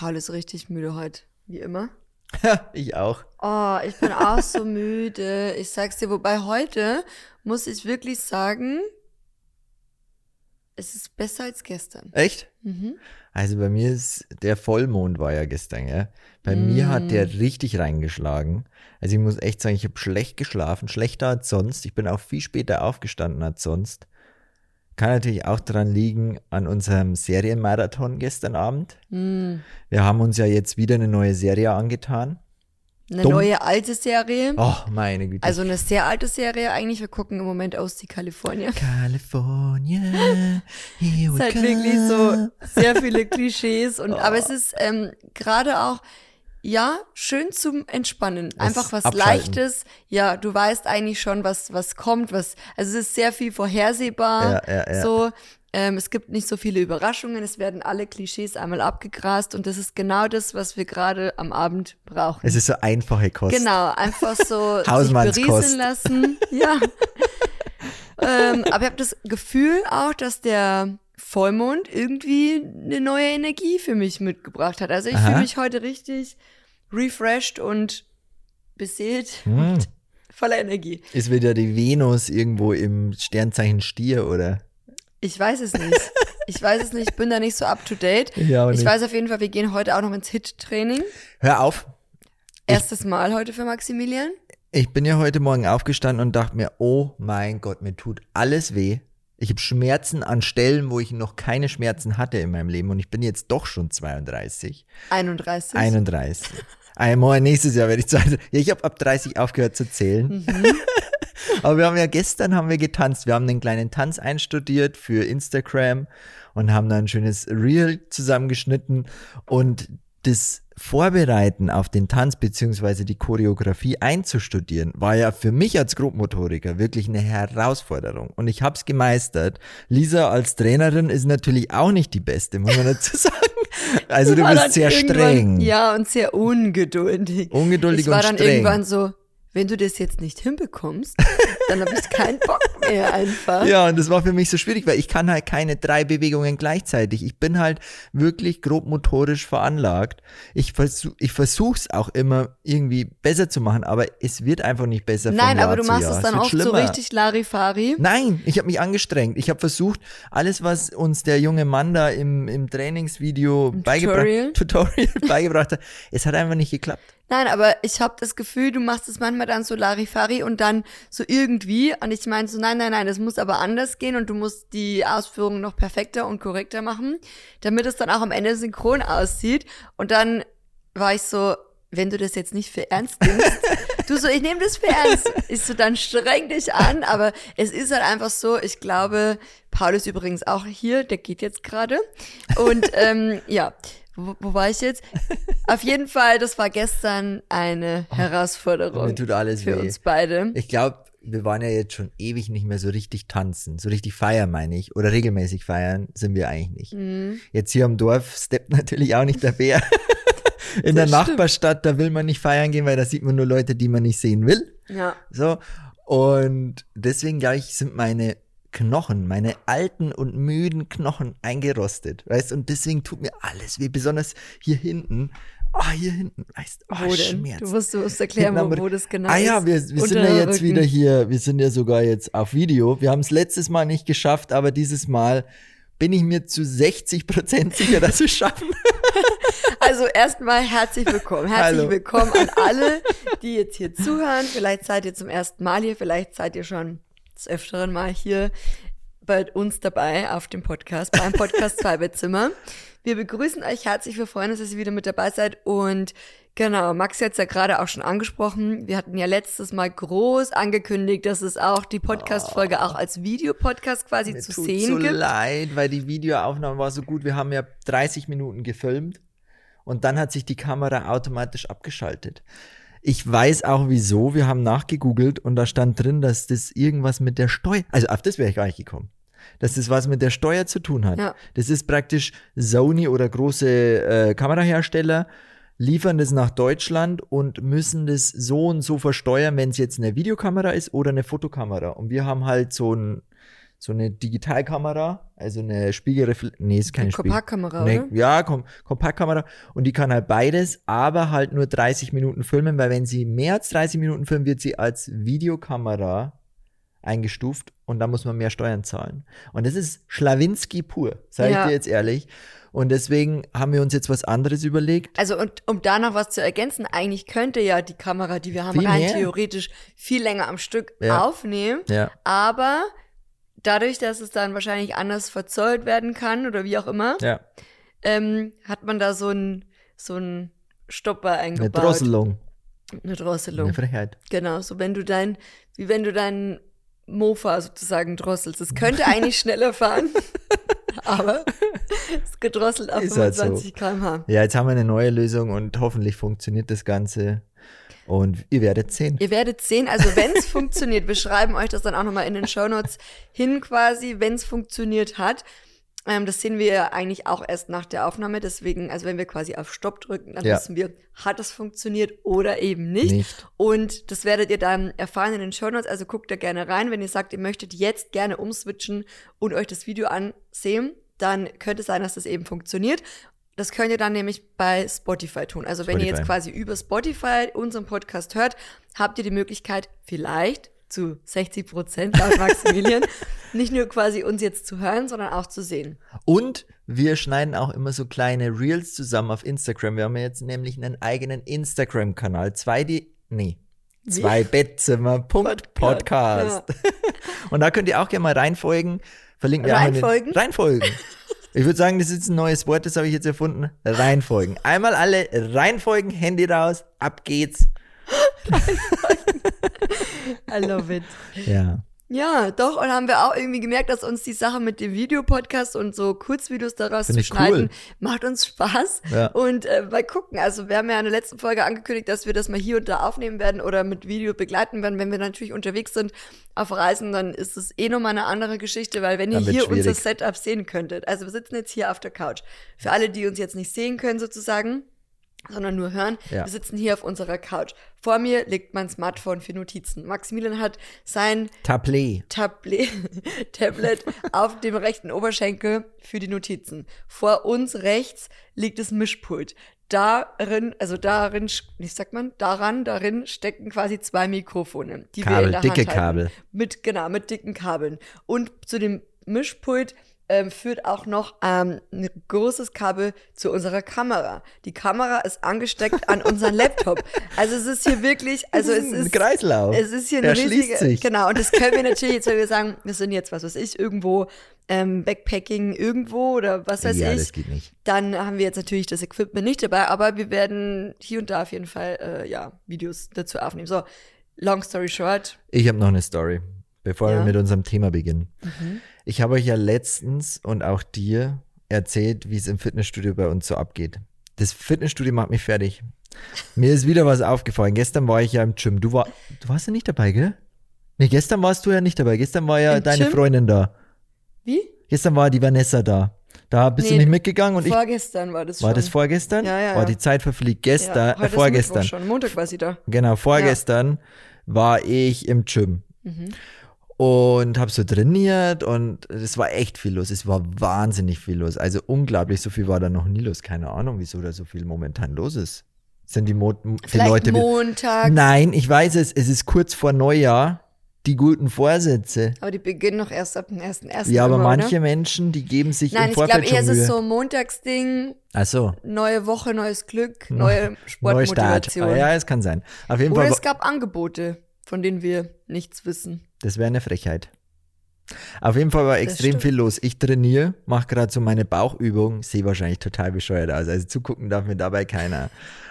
Paul ist richtig müde heute, wie immer. ich auch. Oh, ich bin auch so müde. Ich sag's dir, wobei heute muss ich wirklich sagen, es ist besser als gestern. Echt? Mhm. Also bei mir ist der Vollmond war ja gestern, ja. Bei mir hat der richtig reingeschlagen. Also ich muss echt sagen, ich habe schlecht geschlafen, schlechter als sonst. Ich bin auch viel später aufgestanden als sonst. Kann natürlich auch daran liegen an unserem Serienmarathon gestern Abend. Mhm. Wir haben uns ja jetzt wieder eine neue Serie angetan. Eine Dumm. neue alte Serie. Oh, meine Güte. Also eine sehr alte Serie eigentlich. Wir gucken im Moment aus die Kalifornien. We Es ist halt come. wirklich so sehr viele Klischees und aber es ist ähm, gerade auch ja schön zum Entspannen. Einfach was abschalten. Leichtes. Ja, du weißt eigentlich schon, was was kommt, was also es ist sehr viel vorhersehbar. Ja, ja, ja. So ähm, es gibt nicht so viele Überraschungen, es werden alle Klischees einmal abgegrast und das ist genau das, was wir gerade am Abend brauchen. Es ist so einfache Kost. Genau, einfach so sich berieseln lassen. Ja. ähm, aber ich habe das Gefühl auch, dass der Vollmond irgendwie eine neue Energie für mich mitgebracht hat. Also ich fühle mich heute richtig refreshed und beseelt Hm. und voller Energie. Ist wieder die Venus irgendwo im Sternzeichen Stier, oder? Ich weiß es nicht. Ich weiß es nicht, ich bin da nicht so up to date. Ja, ich nicht. weiß auf jeden Fall, wir gehen heute auch noch ins Hit-Training. Hör auf. Erstes Mal heute für Maximilian. Ich bin ja heute Morgen aufgestanden und dachte mir, oh mein Gott, mir tut alles weh. Ich habe Schmerzen an Stellen, wo ich noch keine Schmerzen hatte in meinem Leben und ich bin jetzt doch schon 32, 31. 31. Einmal nächstes Jahr werde ich 32. Ja, ich habe ab 30 aufgehört zu zählen. Aber wir haben ja gestern haben wir getanzt. Wir haben einen kleinen Tanz einstudiert für Instagram und haben da ein schönes Reel zusammengeschnitten und das Vorbereiten auf den Tanz beziehungsweise die Choreografie einzustudieren, war ja für mich als Grobmotoriker wirklich eine Herausforderung. Und ich habe es gemeistert. Lisa als Trainerin ist natürlich auch nicht die Beste, muss man dazu sagen. Also du bist sehr streng. Ja, und sehr ungeduldig. Ungeduldig ich war und dann streng. irgendwann so, wenn du das jetzt nicht hinbekommst, dann habe ich keinen Bock mehr einfach. Ja, und das war für mich so schwierig, weil ich kann halt keine drei Bewegungen gleichzeitig. Ich bin halt wirklich grob motorisch veranlagt. Ich versuch, ich versuch's auch immer irgendwie besser zu machen, aber es wird einfach nicht besser. Nein, aber du machst Jahr. es dann oft so schlimmer. richtig Larifari. Nein, ich habe mich angestrengt. Ich habe versucht, alles, was uns der junge Mann da im, im Trainingsvideo beigebracht, Tutorial? Tutorial beigebracht hat, es hat einfach nicht geklappt. Nein, aber ich habe das Gefühl, du machst es manchmal dann so Larifari und dann so irgendwie. Und ich meine so, nein, nein, nein, das muss aber anders gehen und du musst die Ausführungen noch perfekter und korrekter machen, damit es dann auch am Ende synchron aussieht. Und dann war ich so, wenn du das jetzt nicht für ernst nimmst, du so, ich nehme das für ernst. Ich so, dann streng dich an, aber es ist halt einfach so, ich glaube, Paul ist übrigens auch hier, der geht jetzt gerade. Und ähm, ja, wo, wo war ich jetzt? Auf jeden Fall, das war gestern eine Herausforderung Mir tut alles für weh. uns beide. Ich glaube, wir waren ja jetzt schon ewig nicht mehr so richtig tanzen. So richtig feiern, meine ich. Oder regelmäßig feiern sind wir eigentlich nicht. Mhm. Jetzt hier am Dorf steppt natürlich auch nicht der Bär. In der Das stimmt. Nachbarstadt, da will man nicht feiern gehen, weil da sieht man nur Leute, die man nicht sehen will. Ja. So. Und deswegen, glaube ich, sind meine Knochen, meine alten und müden Knochen eingerostet. Weißt und deswegen tut mir alles weh, besonders hier hinten. Ah, hier hinten, weißt oh, Wo? Schmerz. Du musst uns erklären, Hinten wo, wo das genau Ah ja, ist. wir, wir sind ja jetzt wieder hier, wir sind ja sogar jetzt auf Video. Wir haben es letztes Mal nicht geschafft, aber dieses Mal bin ich mir zu 60 Prozent sicher, dass wir es schaffen. Also erstmal herzlich willkommen. Herzlich Hallo. willkommen an alle, die jetzt hier zuhören. Vielleicht seid ihr zum ersten Mal hier, vielleicht seid ihr schon des öfteren Mal hier bei uns dabei auf dem Podcast, beim Podcast Zweibettzimmer. Wir begrüßen euch herzlich, wir freuen uns, dass ihr wieder mit dabei seid und genau, Max hat es ja gerade auch schon angesprochen. Wir hatten ja letztes Mal groß angekündigt, dass es auch die Podcast-Folge auch als Videopodcast quasi Mir zu sehen so gibt. leid, weil die Videoaufnahme war so gut. Wir haben ja 30 Minuten gefilmt und dann hat sich die Kamera automatisch abgeschaltet. Ich weiß auch wieso. Wir haben nachgegoogelt und da stand drin, dass das irgendwas mit der Steuer, also auf das wäre ich gar nicht gekommen. Dass das was mit der Steuer zu tun hat. Ja. Das ist praktisch Sony oder große äh, Kamerahersteller liefern das nach Deutschland und müssen das so und so versteuern, wenn es jetzt eine Videokamera ist oder eine Fotokamera. Und wir haben halt so ein so eine Digitalkamera, also eine Spiegelreflex, nee, ist keine Eine Spiegel. Kompaktkamera, Nee, oder? ja, Kom Kompaktkamera und die kann halt beides, aber halt nur 30 Minuten filmen, weil wenn sie mehr als 30 Minuten filmt, wird sie als Videokamera eingestuft und da muss man mehr Steuern zahlen. Und das ist Schlawinski pur, sage Ja. ich dir jetzt ehrlich. Und deswegen haben wir uns jetzt was anderes überlegt. Also und um da noch was zu ergänzen, eigentlich könnte ja die Kamera, die wir haben, Viel rein mehr. theoretisch viel länger am Stück Ja. aufnehmen. Ja, Aber dadurch, dass es dann wahrscheinlich anders verzollt werden kann oder wie auch immer, ja. ähm, hat man da so einen so Stopper Eine eingebaut. Drosselung, Eine Drosselung. eine Frechheit. Genau, so wenn du dein, wie wenn du deinen Mofa sozusagen drosselst. Es könnte eigentlich schneller fahren, aber es ist gedrosselt auf Ist halt so. 25 km/h. Ja, jetzt haben wir eine neue Lösung und hoffentlich funktioniert das Ganze. Und ihr werdet sehen. Ihr werdet sehen, also wenn es funktioniert, wir schreiben euch das dann auch nochmal in den Shownotes hin quasi, wenn es funktioniert hat. Ähm, das sehen wir ja eigentlich auch erst nach der Aufnahme, deswegen, also wenn wir quasi auf Stopp drücken, dann Ja. wissen wir, hat es funktioniert oder eben nicht. Nicht. Und das werdet ihr dann erfahren in den Shownotes, also guckt da gerne rein. Wenn ihr sagt, ihr möchtet jetzt gerne umswitchen und euch das Video ansehen, dann könnte es sein, dass das eben funktioniert. Das könnt ihr dann nämlich bei Spotify tun. Also wenn ihr Spotify. jetzt quasi über Spotify unseren Podcast hört, habt ihr die Möglichkeit, vielleicht zu 60 Prozent laut Maximilian, nicht nur quasi uns jetzt zu hören, sondern auch zu sehen. Und wir schneiden auch immer so kleine Reels zusammen auf Instagram. Wir haben ja jetzt nämlich einen eigenen Instagram-Kanal. Zwei, die, nee, zwei Bettzimmer. Punkt Podcast. Und da könnt ihr auch gerne mal reinfolgen. Verlinken wir auch in den- Reinfolgen? Ich würde sagen, das ist ein neues Wort, das habe ich jetzt erfunden. Reinfolgen. Einmal alle reinfolgen, Handy raus, ab geht's. I love it. Ja. Ja, doch, und haben wir auch irgendwie gemerkt, dass uns die Sache mit dem Videopodcast und so Kurzvideos daraus Finde zu schneiden, cool. macht uns Spaß. Ja. Und äh, mal gucken, also wir haben ja in der letzten Folge angekündigt, dass wir das mal hier und da aufnehmen werden oder mit Video begleiten werden. Wenn wir natürlich unterwegs sind auf Reisen, dann ist es eh nochmal eine andere Geschichte, weil wenn ihr Dann hier unser schwierig. Setup sehen könntet, also wir sitzen jetzt hier auf der Couch. Für alle, die uns jetzt nicht sehen können sozusagen, sondern nur hören. Ja. Wir sitzen hier auf unserer Couch. Vor mir liegt mein Smartphone für Notizen. Maximilian hat sein Tablet. Tablet, Tablet auf dem rechten Oberschenkel für die Notizen. Vor uns rechts liegt das Mischpult. Darin, also darin, wie sagt man, daran, darin stecken quasi zwei Mikrofone, die wir Kabel, in der dicke Hand halten. Kabel. Mit, genau, mit dicken Kabeln. Und zu dem Mischpult ähm, führt auch noch ähm, ein großes Kabel zu unserer Kamera. Die Kamera ist angesteckt an unseren Laptop. Also es ist hier wirklich, also es ein ist Kreislauf. es ist hier eine Der schließt riesige, sich. genau, und das können wir natürlich jetzt, wenn wir sagen, wir sind jetzt, was weiß ich, irgendwo ähm, Backpacking irgendwo oder was weiß ja, ich, das geht nicht. dann haben wir jetzt natürlich das Equipment nicht dabei, aber wir werden hier und da auf jeden Fall, äh, ja, Videos dazu aufnehmen. So, long story short, Ich habe noch eine Story, bevor Ja. wir mit unserem Thema beginnen. Mhm. Ich habe euch ja letztens und auch dir erzählt, wie es im Fitnessstudio bei uns so abgeht. Das Fitnessstudio macht mich fertig. Mir ist wieder was aufgefallen. Gestern war ich ja im Gym. Du, war, du warst ja nicht dabei, gell? Nee, gestern warst du ja nicht dabei. Gestern war ja Im deine Gym? Freundin da. wie? Gestern war die Vanessa da. Da bist Nee, du nicht mitgegangen und ich. Vorgestern war das War schon. das vorgestern? Ja, ja, Oh, ja. die Zeit verfliegt. Gestern, ja, äh, vorgestern. Schon, Montag war sie da. Genau, vorgestern war ich im Gym Mhm. Und habe so trainiert und es war echt viel los. Es war wahnsinnig viel los. Also unglaublich, so viel war da noch nie los. Keine Ahnung, wieso da so viel momentan los ist. Sind die, Mo die Vielleicht Leute Montag, Nein, ich weiß es. Es ist kurz vor Neujahr. Die guten Vorsätze. aber die beginnen noch erst ab dem 1.1. Ja, aber immer, manche Oder? Menschen, die geben sich Nein, im ich glaube Vorfeld eher, es ist so ein Montagsding, Ach so. neue Woche, neues Glück, neue Neustart. Sportmotivation. Ah, ja, es kann sein. Auf jeden Oder Fall. es gab Angebote, von denen wir nichts wissen. Das wäre eine Frechheit. Auf jeden Fall war extrem stimmt. viel los. Ich trainiere, mache gerade so meine Bauchübung, sehe wahrscheinlich total bescheuert aus. Also zugucken darf mir dabei keiner.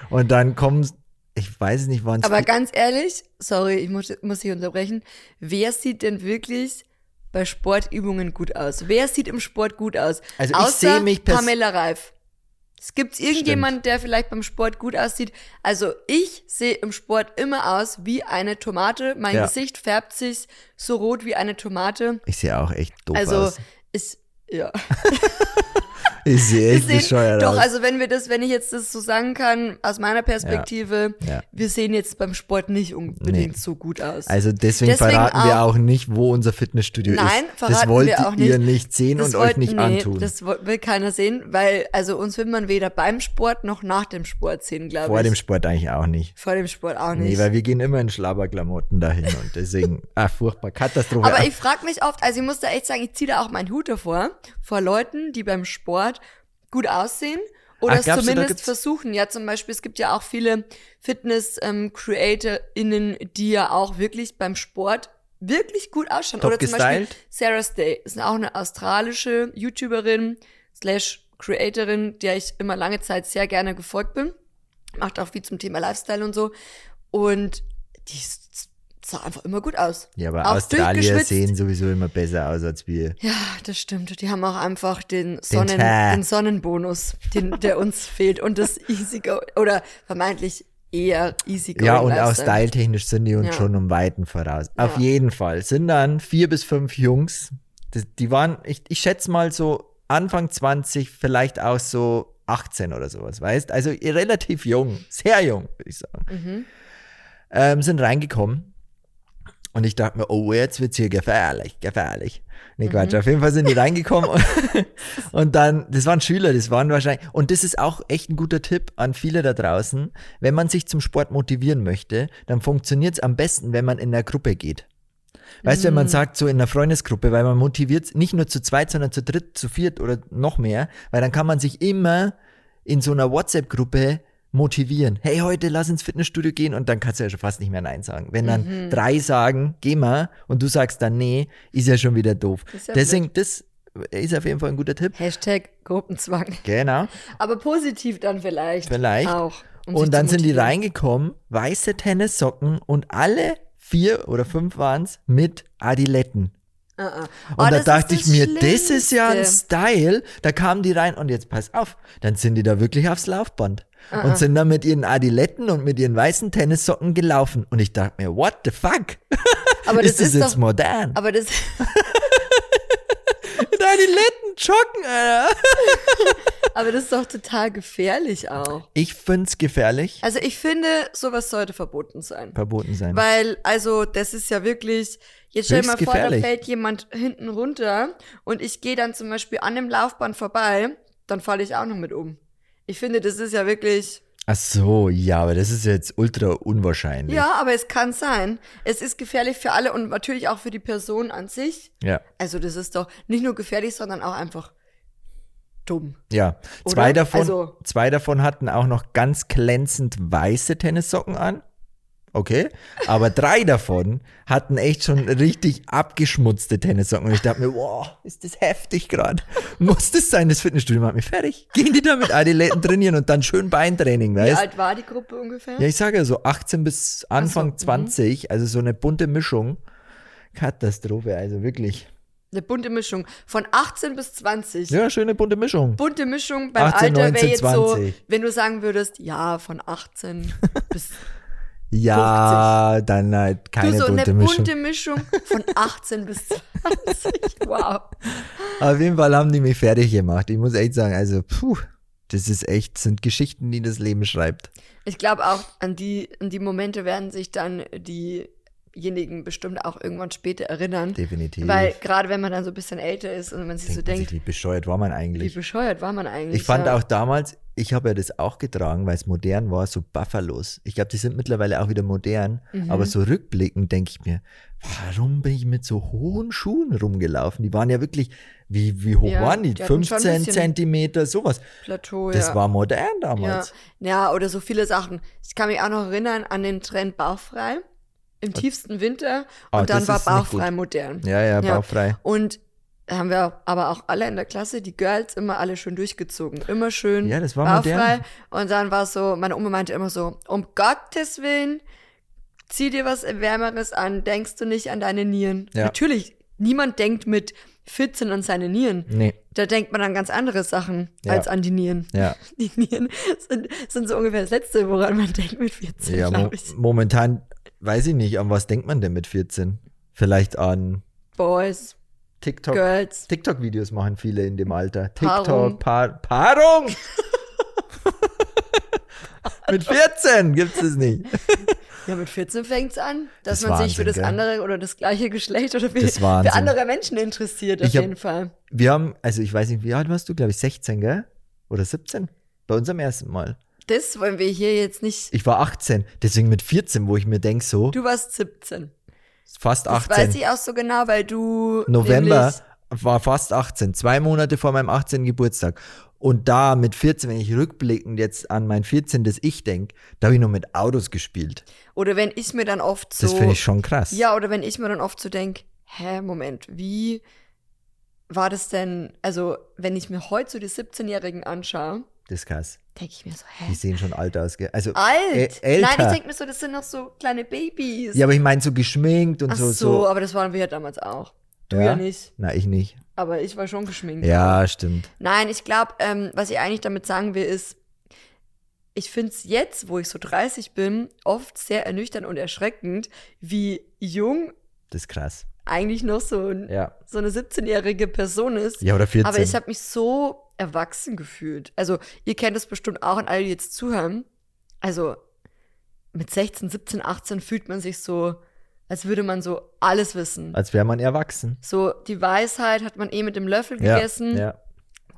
Und dann kommen, ich weiß es nicht, wann es. Aber ganz ehrlich, sorry, ich muss, muss dich unterbrechen. Wer sieht denn wirklich bei Sportübungen gut aus? Wer sieht im Sport gut aus? Also ich sehe mich Pamela Reif. Es gibt irgendjemand, der vielleicht beim Sport gut aussieht. Also ich sehe im Sport immer aus wie eine Tomate. Mein Ja. Gesicht färbt sich so rot wie eine Tomate. Ich sehe auch echt doof Also aus. ist ja. Ich sehe echt sehen, bescheuert doch, aus. also wenn wir das, wenn ich jetzt das so sagen kann, aus meiner Perspektive, Ja. wir sehen jetzt beim Sport nicht unbedingt Nee. so gut aus. Also deswegen, Deswegen verraten wir auch- nicht, wo unser Fitnessstudio Nein, ist. Das verraten wollt wir auch ihr nicht. nicht sehen und euch wollt- nicht nee, antun. Das will keiner sehen, weil also uns will man weder beim Sport noch nach dem Sport sehen, glaube ich. Vor dem Sport eigentlich auch nicht. Vor dem Sport auch Nee, nicht. weil wir gehen immer in Schlabberklamotten dahin und deswegen, ah, furchtbar, Katastrophe. Aber ich frage mich oft, also ich muss da echt sagen, ich ziehe da auch meinen Hut davor, vor Leuten, die beim Sport gut aussehen oder Ach, es du, zumindest gibt's- versuchen. Ja, zum Beispiel, es gibt ja auch viele Fitness-CreatorInnen, die ja auch wirklich beim Sport wirklich gut ausschauen. Top oder zum Beispiel gestylt? Sarah Stay ist auch eine australische YouTuberin slash Creatorin, der ich immer lange Zeit sehr gerne gefolgt bin. Macht auch viel zum Thema Lifestyle und so. Und die s- sah einfach immer gut aus. ja, aber auch Australier sehen sowieso immer besser aus als wir. Ja, das stimmt. Die haben auch einfach den, Sonnen, Tag. den Sonnenbonus, den, der uns fehlt. Und das Easy Go oder vermeintlich eher Easy Go. Ja, und auch styletechnisch sind die uns Ja. schon um Weiten voraus. Auf Ja. jeden Fall sind dann vier bis fünf Jungs, die, die waren, ich, ich schätze mal so Anfang 20, vielleicht auch so 18 oder sowas, weißt? Also relativ jung, sehr jung, würde ich sagen. Mhm. Ähm, sind reingekommen und ich dachte mir, oh, jetzt wird's hier gefährlich, gefährlich. Nee, Mhm. Quatsch, auf jeden Fall sind die reingekommen und, und dann, das waren Schüler, das waren wahrscheinlich, und das ist auch echt ein guter Tipp an viele da draußen, wenn man sich zum Sport motivieren möchte, dann funktioniert's am besten, wenn man in der Gruppe geht. Weißt du, wenn man Mhm. sagt, so in einer Freundesgruppe, weil man motiviert nicht nur zu zweit, sondern zu dritt, zu viert oder noch mehr, weil dann kann man sich immer in so einer WhatsApp-Gruppe motivieren. Hey, heute lass ins Fitnessstudio gehen und dann kannst du ja schon fast nicht mehr Nein sagen. Wenn dann Mhm. drei sagen, geh mal und du sagst dann nee, ist ja schon wieder doof. Ja Deswegen, das ist auf jeden Fall ein guter Tipp. Hashtag Gruppenzwang. Genau. Aber positiv dann vielleicht. Vielleicht. Auch. um Und dann sind die reingekommen, weiße Tennissocken und alle vier oder fünf waren's mit Adiletten. Ah. Und Oh, da das ist dachte ich mir, das ist ja ein Schlimmste. Style. Da kamen die rein und jetzt pass auf, dann sind die da wirklich aufs Laufband Ah, und sind dann mit ihren Adiletten und mit ihren weißen Tennissocken gelaufen. Und ich dachte mir, what the fuck? Aber das ist das ist jetzt doch, modern? aber das, mit Adiletten joggen, Alter. aber das ist doch total gefährlich auch. Ich find's gefährlich. Also ich finde, sowas sollte verboten sein. Verboten sein. Weil, also, das ist ja wirklich. Jetzt stell dir mal vor, da fällt jemand hinten runter und ich gehe dann zum Beispiel an dem Laufband vorbei, dann falle ich auch noch mit um. Ich finde, das ist ja wirklich. Ach so, ja, aber das ist jetzt ultra unwahrscheinlich. Ja, aber es kann sein. Es ist gefährlich für alle und natürlich auch für die Person an sich. Ja. Also, das ist doch nicht nur gefährlich, sondern auch einfach dumm. Ja, Oder? zwei davon, Also- zwei davon hatten auch noch ganz glänzend weiße Tennissocken an. Okay, aber drei davon hatten echt schon richtig abgeschmutzte Tennissocken. Und ich dachte mir, wow, ist das heftig gerade. Muss das sein, das Fitnessstudio macht mich fertig. Gehen die da mit Adiletten trainieren und dann schön Beintraining, Wie weißt alt war die Gruppe ungefähr? Ja, ich sage ja so 18 bis Anfang so, mhm. 20, also so eine bunte Mischung. Katastrophe, also wirklich. Eine bunte Mischung. Von 18 bis 20. Ja, schöne bunte Mischung. Bunte Mischung beim 18, Alter wäre 19, jetzt so, 20. wenn du sagen würdest, ja, von 18 bis. Ja, dann halt keine du so bunte eine Mischung. bunte Mischung von 18 bis 20. Wow. Auf jeden Fall haben die mich fertig gemacht. Ich muss echt sagen, also, puh, das ist echt, sind Geschichten, die das Leben schreibt. Ich glaube auch, an die, an die Momente werden sich dann diejenigen bestimmt auch irgendwann später erinnern. Definitiv. Weil gerade wenn man dann so ein bisschen älter ist und man sich so Denkt man denkt, sich, wie bescheuert war man wie eigentlich? bescheuert war man eigentlich. Ich fand ja. auch damals, ich habe ja das auch getragen, weil es modern war, so Buffalos. Ich glaube, die sind mittlerweile auch wieder modern, Mhm. aber so rückblickend denke ich mir, warum bin ich mit so hohen Schuhen rumgelaufen? Die waren ja wirklich, wie, wie hoch Ja, waren die? die hatten schon ein 15 bisschen Zentimeter, sowas. Plateau, Das ja. war modern Ja. damals. ja, oder so viele Sachen. Ich kann mich auch noch erinnern an den Trend bauchfrei im tiefsten Winter Ah, und dann das war bauchfrei modern. Ja, ja, Ja. bauchfrei. Und haben wir aber auch alle in der Klasse, die Girls, immer alle schön durchgezogen. Immer schön Ja, das war bauchfrei. modern. Und dann war es so, meine Oma meinte immer so, um Gottes Willen, zieh dir was Wärmeres an, denkst du nicht an deine Nieren. Ja. Natürlich, niemand denkt mit 14 an seine Nieren. Nee, Da denkt man an ganz andere Sachen Ja. als an die Nieren. ja. Die Nieren sind, sind so ungefähr das Letzte, woran man denkt mit 14, Ja, mo momentan weiß ich nicht, an was denkt man denn mit 14? Vielleicht an Boys. TikTok. Girls. TikTok-Videos machen viele in dem Alter. Paarung. TikTok, Paar, Paarung! Mit 14 gibt's es nicht. Ja, mit 14 fängt's an, dass Das man ist sich für Wahnsinn, das gell? andere oder das gleiche Geschlecht oder für, für Wahnsinn. andere Menschen interessiert, auf hab- jeden Fall. Wir haben, also ich weiß nicht, wie alt warst du? Glaube ich 16, gell? Oder 17? Bei unserem ersten Mal. Das wollen wir hier jetzt nicht. Ich war 18, deswegen mit 14, wo ich mir denke, so, Du warst 17. fast Das 18. weiß ich auch so genau, weil du. November war fast 18, zwei Monate vor meinem 18. Geburtstag. Und da mit 14, wenn ich rückblickend jetzt an mein 14. Ich denke, da habe ich noch mit Autos gespielt. Oder wenn ich mir dann oft so. Das finde ich schon krass. Ja, oder wenn ich mir dann oft so denke, hä, Moment, wie war das denn? Also, wenn ich mir heute so die 17-Jährigen anschaue, Das ist krass. denke ich mir so, Die hä? sehen schon alt aus, gell? Also, Alt? Ä- älter. Nein, ich denke mir so, das sind noch so kleine Babys. ja, aber ich meine so geschminkt und Ach so. so, so. aber das waren wir ja damals auch. Du ja, nicht. Na, ich nicht. Aber ich war schon geschminkt. Ja, stimmt. Nein, ich glaube, ähm, was ich eigentlich damit sagen will, ist, ich finde es jetzt, wo ich so 30 bin, oft sehr ernüchternd und erschreckend, wie jung Das ist krass. Eigentlich noch so, ein, Ja. so eine 17-jährige Person ist. Ja, oder 14. Aber ich habe mich so erwachsen gefühlt. Also, ihr kennt es bestimmt auch und alle, die jetzt zuhören. Also, mit 16, 17, 18 fühlt man sich so, als würde man so alles wissen. Als wäre man erwachsen. So, die Weisheit hat man eh mit dem Löffel Ja, gegessen. ja.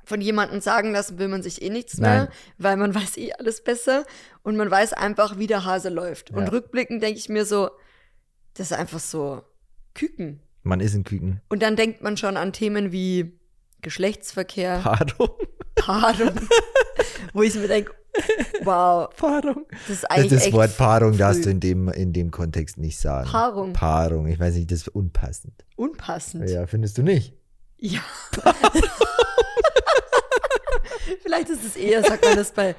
Von jemandem sagen lassen will man sich eh nichts Nein. mehr, weil man weiß eh alles besser und man weiß einfach, wie der Hase läuft. Und Ja. rückblickend denke ich mir so, das ist einfach so Küken. Man ist ein Küken. Und dann denkt man schon an Themen wie Geschlechtsverkehr, Paarung. Paarung, wo ich mir denke, wow, Paarung. das ist Das, eigentlich das echt Wort Paarung darfst früh. du in dem, in dem Kontext nicht sagen. Paarung. Paarung. Ich weiß nicht, das ist unpassend. unpassend. Ja, findest du nicht? Ja. Vielleicht ist es eher, sagt man das bei,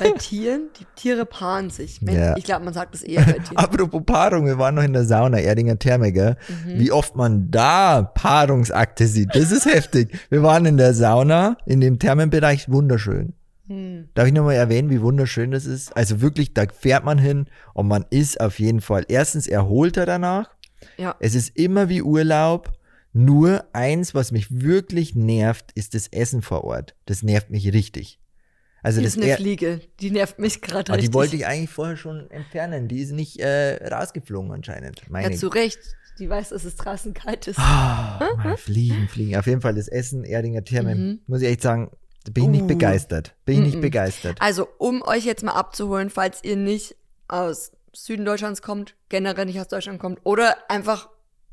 bei Tieren. Die Tiere paaren sich. Men- Ja. Ich glaube, man sagt das eher bei Tieren. Apropos Paarung, wir waren noch in der Sauna, Erdinger Therme, gell? Mhm. Wie oft man da Paarungsakte sieht, das ist heftig. Wir waren in der Sauna, in dem Thermenbereich, wunderschön. Hm. Darf ich nochmal erwähnen, wie wunderschön das ist? Also wirklich, da fährt man hin und man ist auf jeden Fall erstens erholter danach. Ja. Es ist immer wie Urlaub. Nur eins, was mich wirklich nervt, ist das Essen vor Ort. Das nervt mich richtig. Also Hier das ist eine Fliege. Die nervt mich gerade richtig. die wollte ich eigentlich vorher schon entfernen. Die ist nicht äh, rausgeflogen anscheinend. Meine ja, zu Recht. Die weiß, dass es draußen kalt ist. Ah, Mann, fliegen, fliegen. Auf jeden Fall das Essen, Erdinger Therme, Mhm. muss ich echt sagen, bin ich nicht Uh. begeistert. Bin ich nicht Mhm. begeistert. Also, um euch jetzt mal abzuholen, falls ihr nicht aus Süden Deutschlands kommt, generell nicht aus Deutschland kommt oder einfach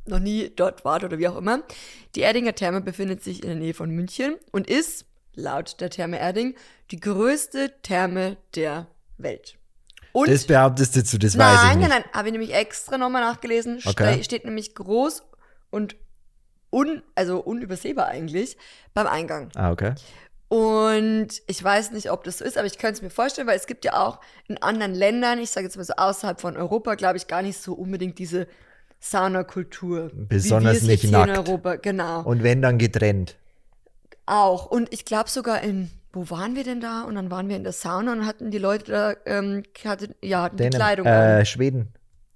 noch nie dort wart oder wie auch immer. Die Erdinger Therme befindet sich in der Nähe von München und ist, laut der Therme Erding, die größte Therme der Welt. Und Das behauptest du, das weiß ich nein, nicht. nein, nein, habe ich nämlich extra nochmal nachgelesen. Okay. Ste steht nämlich groß und un, also unübersehbar eigentlich beim Eingang. Ah, okay. Und ich weiß nicht, ob das so ist, aber ich könnte es mir vorstellen, weil es gibt ja auch in anderen Ländern, ich sage jetzt mal so außerhalb von Europa, glaube ich, gar nicht so unbedingt diese Saunakultur. Besonders nicht hier in nackt. Europa, genau. Und wenn, dann getrennt. Auch. Und ich glaube sogar in, wo waren wir denn da? Und dann waren wir in der Sauna und hatten die Leute da, ähm, hatten, ja, hatten die Dänem- Kleidung an. äh, Schweden.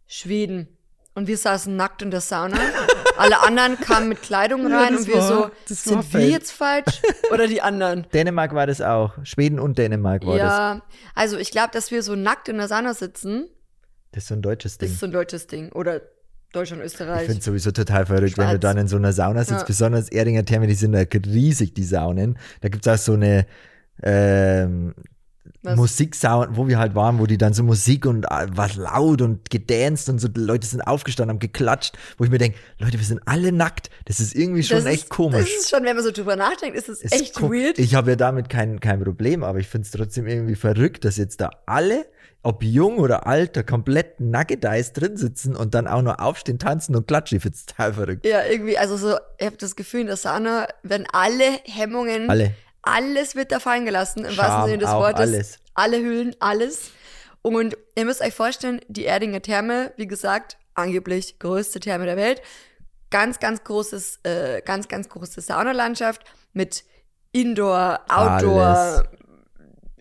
Schweden. Und wir saßen nackt in der Sauna. Alle anderen kamen mit Kleidung Ja, rein das und wir war- so, das sind wir jetzt falsch? Oder die anderen? Dänemark war das auch. Schweden und Dänemark war das. Ja, also ich glaube, dass wir so nackt in der Sauna sitzen, Das ist so ein deutsches das Ding. ist so ein deutsches Ding. Oder Deutschland, Ich Österreich. finde es sowieso total verrückt, wenn du dann in so einer Sauna sitzt, Ja. besonders Erdinger Therme, die sind da riesig, die Saunen. Da gibt es auch so eine ähm, Was? Musiksauna, wo wir halt waren, wo die dann so Musik und äh, was laut und gedanced und so, die Leute sind aufgestanden, haben geklatscht, wo ich mir denke, Leute, wir sind alle nackt. Das ist irgendwie schon Das echt ist, komisch. Das ist schon, wenn man so drüber nachdenkt, ist es Ist echt weird. Ich habe ja damit kein, kein Problem, aber ich finde es trotzdem irgendwie verrückt, dass jetzt da alle, ob jung oder alt, da komplett nackedeis drin sitzen und dann auch noch aufstehen, tanzen und klatschen. Ich finde es total verrückt. ja, irgendwie, also so, ich habe das Gefühl, in der Sauna werden alle Hemmungen, Alle. alles wird da fallen gelassen, im Scham wahrsten Sinne des auch, Wortes. alles. Alle Hüllen, alles. Und ihr müsst euch vorstellen, die Erdinger Therme, wie gesagt, angeblich größte Therme der Welt. Ganz, ganz großes, äh, ganz, ganz große Saunalandschaft mit Indoor, Outdoor, Alles.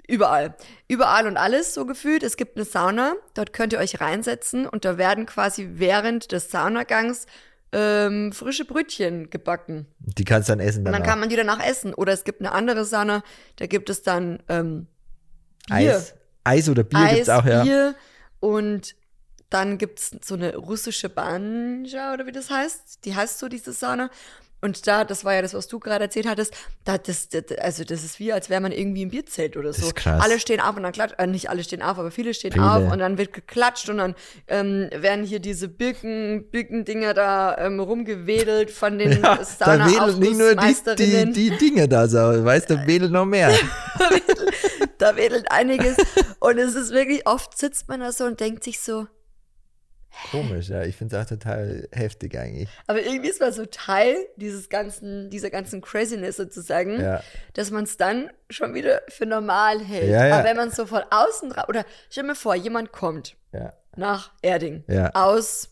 Überall. Überall und alles so gefühlt. Es gibt eine Sauna, dort könnt ihr euch reinsetzen und da werden quasi während des Saunagangs ähm, frische Brötchen gebacken. Die kannst du dann essen Und danach. dann kann man die danach essen. Oder es gibt eine andere Sauna, da gibt es dann ähm, Bier. Eis. Eis oder Bier Eis, gibt's auch, ja. Bier und dann gibt's so eine russische Banja oder wie das heißt. Die heißt so, diese Sauna. Und da, das war ja das, was du gerade erzählt hattest, da, das, das, also das ist wie, als wäre man irgendwie im Bierzelt oder so. krass. Alle stehen auf und dann klatscht, äh, nicht alle stehen auf, aber viele stehen Viele. auf und dann wird geklatscht und dann ähm, werden hier diese Birken, Birkendinger da ähm, rumgewedelt von den Ja, da wedeln nicht nur die, die, die Dinge da so, weißt du, da wedelt noch mehr. da wedelt einiges. Und es ist wirklich, oft sitzt man da so und denkt sich so, Komisch, ja, ich finde es auch total heftig eigentlich. aber irgendwie ist man so Teil dieses ganzen, dieser ganzen Craziness sozusagen, Ja. dass man es dann schon wieder für normal hält. Ja, ja. Aber wenn man es so von außen, ra- oder stell mir vor, jemand kommt nach Erding Ja. aus,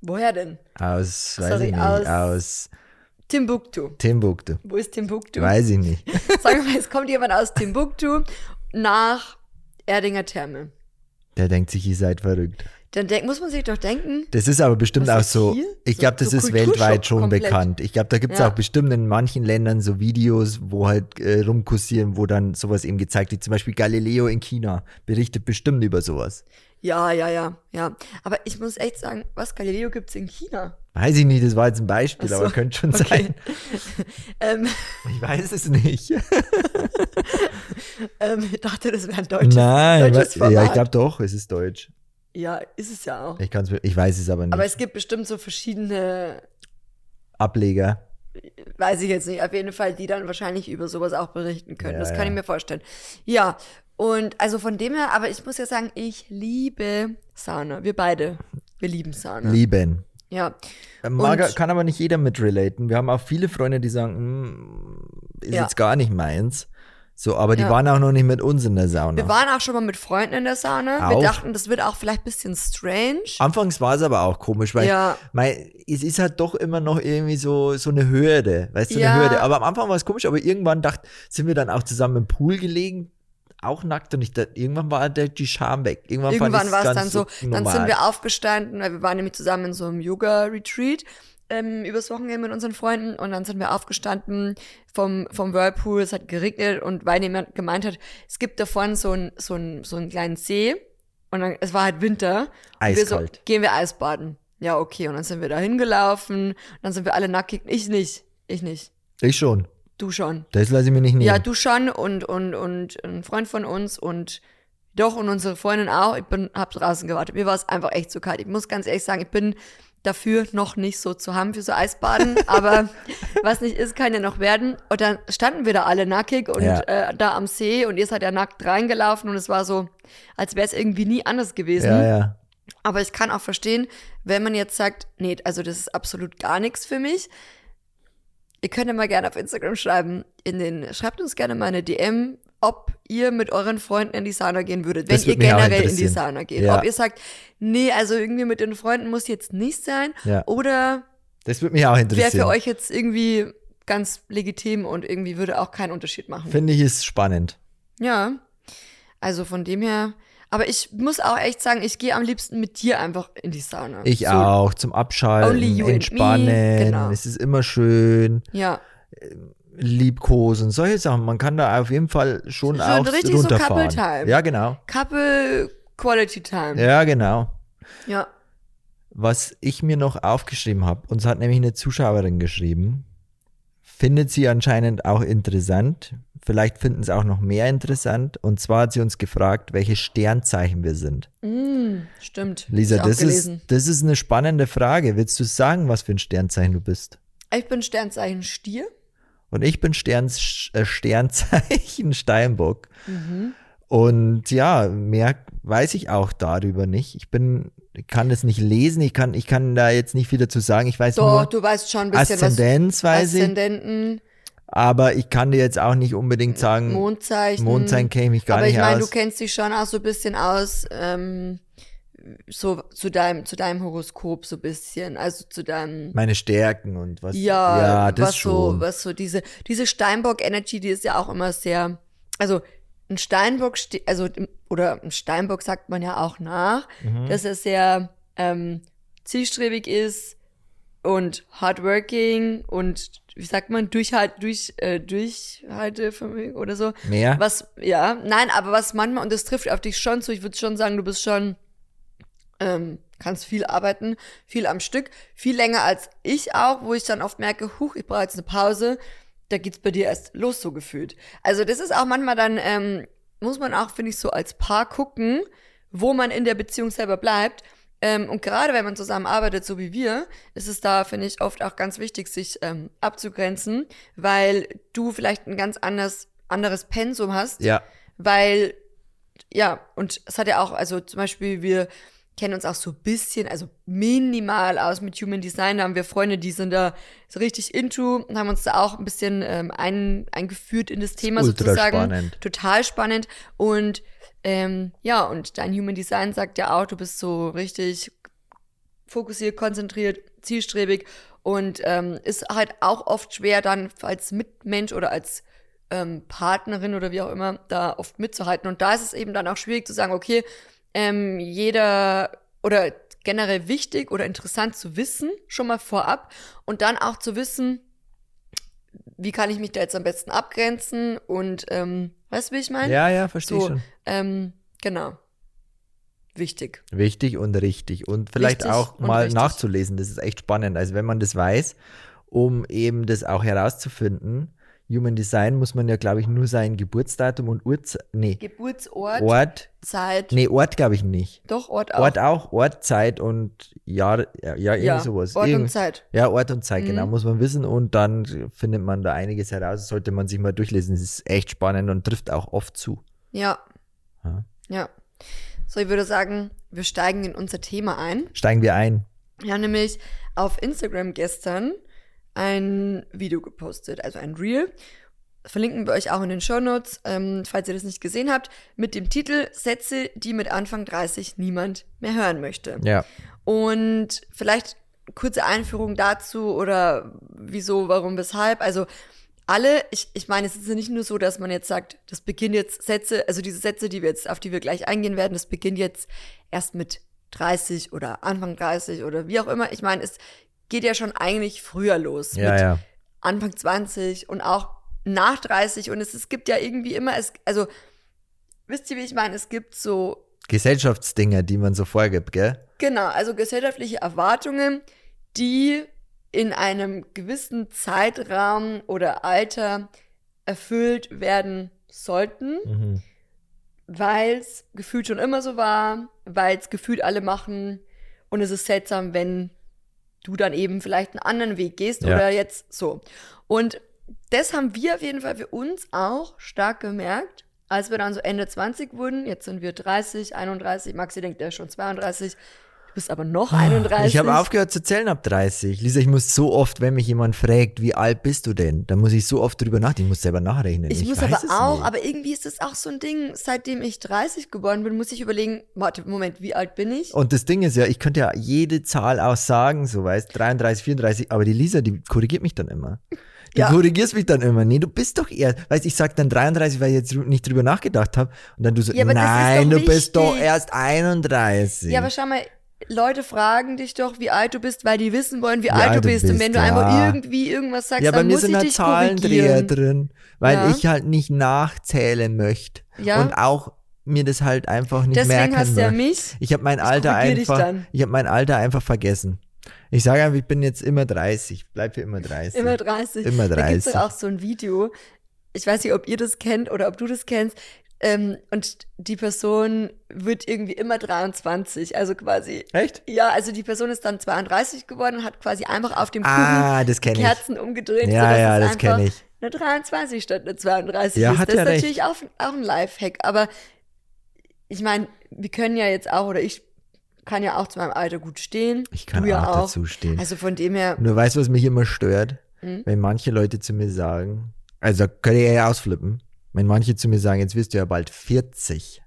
woher denn? Aus, weiß Sorry, ich nicht, aus- aus Timbuktu. Timbuktu. Wo ist Timbuktu? Weiß ich nicht. Sagen wir mal, es kommt jemand aus Timbuktu nach Erdinger Therme. Der denkt sich, ihr seid verrückt. Dann denk, muss man sich doch denken, Das ist aber bestimmt auch so, hier? ich glaube, das so ist weltweit schon komplett. bekannt. Ich glaube, da gibt es Ja. auch bestimmt in manchen Ländern so Videos, wo halt äh, rumkursieren, wo dann sowas eben gezeigt wird. Zum Beispiel Galileo in China berichtet bestimmt über sowas. Ja, ja, ja, ja. Aber ich muss echt sagen, was Galileo gibt's in China? Weiß ich nicht, das war jetzt ein Beispiel, so, aber könnte schon okay. sein. Ähm, Ich weiß es nicht. ähm, ich dachte, das wäre ein deutsches, Nein, deutsches wa- ja, ich Format. glaube doch, es ist deutsch. Ja, ist es ja auch. Ich, kann's, ich weiß es aber nicht. Aber es gibt bestimmt so verschiedene, Ableger. weiß ich jetzt nicht, auf jeden Fall, die dann wahrscheinlich über sowas auch berichten können. Ja, das kann ja. ich mir vorstellen. Ja, und also von dem her, aber ich muss ja sagen, ich liebe Sauna. Wir beide. Wir lieben Sauna. Lieben. ja. Äh, Und- kann aber nicht jeder mit relaten. Wir haben auch viele Freunde, die sagen, "Hm, ist Ja. jetzt gar nicht meins. So, aber die Ja. waren auch noch nicht mit uns in der Sauna. Wir waren auch schon mal mit Freunden in der Sauna. Auch. Wir dachten, das wird auch vielleicht ein bisschen strange. Anfangs war es aber auch komisch, weil Ja. mein, es ist halt doch immer noch irgendwie so, so eine Hürde, weißt du, Ja. eine Hürde. Aber am Anfang war es komisch, aber irgendwann dacht, sind wir dann auch zusammen im Pool gelegen, auch nackt und ich dachte, irgendwann war der, die Scham weg. Irgendwann, Irgendwann war es dann so, dann normal. sind wir aufgestanden, weil wir waren nämlich zusammen in so einem Yoga-Retreat ähm, übers Wochenende mit unseren Freunden und dann sind wir aufgestanden vom, vom Whirlpool, es hat geregnet und weil jemand gemeint hat, es gibt da vorne so einen so einen- so einen kleinen See und dann, es war halt Winter. Und wir so, Eiskalt. gehen wir Eisbaden. Ja, okay. Und dann sind wir da hingelaufen, dann sind wir alle nackig. Ich nicht, ich nicht. Ich schon. Du schon. Das lasse ich mir nicht nehmen. Ja, du schon und, und, und ein Freund von uns und doch und unsere Freundin auch. Ich bin, hab draußen gewartet. Mir war es einfach echt zu kalt. Ich muss ganz ehrlich sagen, ich bin dafür noch nicht so zu haben für so Eisbaden, aber was nicht ist, kann ja noch werden. Und dann standen wir da alle nackig und Ja. äh, da am See und ihr seid ja nackt reingelaufen und es war so, als wäre es irgendwie nie anders gewesen. ja, ja. Aber ich kann auch verstehen, wenn man jetzt sagt, nee, also das ist absolut gar nichts für mich. Ihr könnt ja mal gerne auf Instagram schreiben, in den, schreibt uns gerne mal eine DM, ob ihr mit euren Freunden in die Sauna gehen würdet, wenn ihr generell in die. Sauna geht. Ja. Ob ihr sagt, nee, also irgendwie mit den Freunden muss jetzt nicht sein. Ja. Oder Das würde mich auch wäre interessieren. für euch jetzt irgendwie ganz legitim und irgendwie würde auch keinen Unterschied machen. Finde ich ist spannend. Ja. Also von dem her. Aber ich muss auch echt sagen, ich gehe am liebsten mit dir einfach in die Sauna. Ich So, auch, zum Abschalten, entspannen. genau. Es ist immer schön. Ja. Liebkosen, solche Sachen. Man kann da auf jeden Fall schon So auch richtig so runterfahren. Couple Time. Ja, genau. Couple Quality Time. Ja, genau. Ja. Was ich mir noch aufgeschrieben habe, uns hat nämlich eine Zuschauerin geschrieben, findet sie anscheinend auch interessant. Vielleicht finden es auch noch mehr interessant. Und zwar hat sie uns gefragt, welche Sternzeichen wir sind. Mm, stimmt. Lisa, das gelesen. ist, das ist eine spannende Frage. Willst du sagen, was für ein Sternzeichen du bist? Ich bin Sternzeichen Stier. Und ich bin Stern, äh, Sternzeichen Steinbock. Mhm. Und ja, mehr weiß ich auch darüber nicht. Ich bin, ich kann das nicht lesen, ich kann, ich kann da jetzt nicht viel dazu sagen. Ich weiß Doch, nur du weißt schon ein bisschen Aszendenz, was. weiß ich. Aszendenten, Aber ich kann dir jetzt auch nicht unbedingt sagen, Mondzeichen. Mondzeichen kenne ich mich gar Aber nicht ich meine, du aus. kennst dich schon auch so ein bisschen aus, ähm, so zu deinem, zu deinem Horoskop so ein bisschen. Also zu deinem Meine Stärken und was. Ja, ja das was schon. so, was so diese, diese Steinbock-Energy, die ist ja auch immer sehr, also ein Steinbock, ste- also oder ein Steinbock sagt man ja auch nach, Mhm. dass er sehr ähm, zielstrebig ist, und hardworking und wie sagt man, Durchhalt, durch, äh, Durchhaltevermögen oder so. Mehr? Was, ja, nein, aber was manchmal, und das trifft auf dich schon zu, ich würde schon sagen, du bist schon, ähm, kannst viel arbeiten, viel am Stück, viel länger als ich auch, wo ich dann oft merke, huch, ich brauche jetzt eine Pause, da geht's bei dir erst los, so gefühlt. Also das ist auch manchmal dann, ähm, muss man auch, finde ich, so als Paar gucken, wo man in der Beziehung selber bleibt. Ähm, und gerade wenn man zusammen arbeitet, so wie wir, ist es da, finde ich, oft auch ganz wichtig, sich ähm, abzugrenzen, weil du vielleicht ein ganz anders, anderes Pensum hast. Ja. Weil, ja, und es hat ja auch, also zum Beispiel, wir kennen uns auch so ein bisschen, also minimal aus mit Human Design. Da haben wir Freunde, die sind da so richtig into und haben uns da auch ein bisschen ähm, ein, eingeführt in das Thema Ultra sozusagen. spannend. Total spannend. Und ähm, ja, und dein Human Design sagt ja auch, du bist so richtig fokussiert, konzentriert, zielstrebig und ähm, ist halt auch oft schwer dann als Mitmensch oder als ähm, Partnerin oder wie auch immer da oft mitzuhalten. Und da ist es eben dann auch schwierig zu sagen, okay, ähm, jeder oder generell wichtig oder interessant zu wissen, schon mal vorab und dann auch zu wissen, wie kann ich mich da jetzt am besten abgrenzen und ähm, weißt du, wie ich meine? Ja, ja, verstehe so, schon. Ähm, genau. Wichtig. Wichtig und richtig. Und vielleicht Wichtig auch mal richtig. nachzulesen, das ist echt spannend. Also wenn man das weiß, um eben das auch herauszufinden, Human Design muss man ja, glaube ich, nur sein Geburtsdatum und Uhrzeit, nee, Geburtsort, Ort, Zeit, nee, Ort glaube ich nicht. doch Ort auch. Ort auch, Ort, Zeit und Jahr, ja, ja irgendwie ja, sowas. Ort Irgend- und Zeit. Ja, Ort und Zeit, Mhm. genau, muss man wissen und dann findet man da einiges heraus. Sollte man sich mal durchlesen. Es ist echt spannend und trifft auch oft zu. Ja. Ja. Ja. So, ich würde sagen, wir steigen in unser Thema ein. Steigen wir ein. Haben nämlich auf Instagram gestern ein Video gepostet, also ein Reel. Verlinken wir euch auch in den Shownotes, ähm, falls ihr das nicht gesehen habt, mit dem Titel Sätze, die mit Anfang 30 niemand mehr hören möchte. Ja. Und vielleicht kurze Einführung dazu oder wieso, warum, weshalb. Also alle, ich, ich meine, es ist ja nicht nur so, dass man jetzt sagt, das beginnt jetzt Sätze, also diese Sätze, die wir jetzt, auf die wir gleich eingehen werden, das beginnt jetzt erst mit 30 oder Anfang 30 oder wie auch immer. Ich meine, es geht ja schon eigentlich früher los. Ja, mit ja. Anfang 20 und auch nach 30 und es, es gibt ja irgendwie immer, es, also wisst ihr, wie ich meine? Es gibt so Gesellschaftsdinger, die man so vorgibt, gell? Genau, also gesellschaftliche Erwartungen, die in einem gewissen Zeitraum oder Alter erfüllt werden sollten, Mhm. weil es gefühlt schon immer so war, weil es gefühlt alle machen und es ist seltsam, wenn du dann eben vielleicht einen anderen Weg gehst Ja. oder jetzt so. Und das haben wir auf jeden Fall für uns auch stark gemerkt, als wir dann so Ende 20 wurden. Jetzt sind wir 30, 31. Maxi denkt, er ist schon 32. Du bist aber noch 31. Ah, Ich habe aufgehört zu zählen ab 30. Lisa, ich muss so oft, wenn mich jemand fragt, wie alt bist du denn, dann muss ich so oft drüber nachdenken. Ich muss selber nachrechnen. Ich, muss weiß aber auch, nicht. aber irgendwie ist das auch so ein Ding, seitdem ich 30 geworden bin, muss ich überlegen, warte, Moment, wie alt bin ich? Und das Ding ist ja, ich könnte ja jede Zahl aussagen, so weißt, 33, 34, aber die Lisa, die korrigiert mich dann immer. Du Ja. korrigierst mich dann immer. Nee, du bist doch eher, weißt, ich sag dann 33, weil ich jetzt nicht drüber nachgedacht habe. Und dann du so, Ja, nein, du bist doch wichtig. erst 31. Ja, aber schau mal, Leute fragen dich doch, wie alt du bist, weil die wissen wollen, wie, Wie alt, du bist. Und wenn du ja. einfach irgendwie irgendwas sagst, Ja, bei dann mir muss sind ich dich Zahlendreher korrigieren. drin, weil Ja. ich halt nicht nachzählen möchte. Ja. Und auch mir das halt einfach nicht Deswegen merken hast du ja mich. Ich habe mein Alter korrigier dich einfach, ich habe mein Alter einfach vergessen. Ich sage einfach, ich bin jetzt immer 30, bleib für immer 30. Immer 30. Immer Da gibt es 30. auch so ein Video. Ich weiß nicht, ob ihr das kennt oder ob du das kennst. Ähm, und die Person wird irgendwie immer 23. Also quasi. Echt? Ja, also die Person ist dann 32 geworden und hat quasi einfach auf dem Kuchen Ah, das die kenne ich. Kerzen umgedreht. Ja, ja, das kenn einfach ich. Eine 23 statt eine 32 Ja, ist. hat das ja ist recht. natürlich auch, auch ein Lifehack. Aber ich meine, wir können ja jetzt auch, oder ich kann ja auch zu meinem Alter gut stehen. Ich kann du ja auch auch. dazu stehen. Also von dem her, Nur weißt du, was mich immer stört? Hm? Wenn manche Leute zu mir sagen, also da könnte ich ja ausflippen, wenn manche zu mir sagen, jetzt wirst du ja bald 40.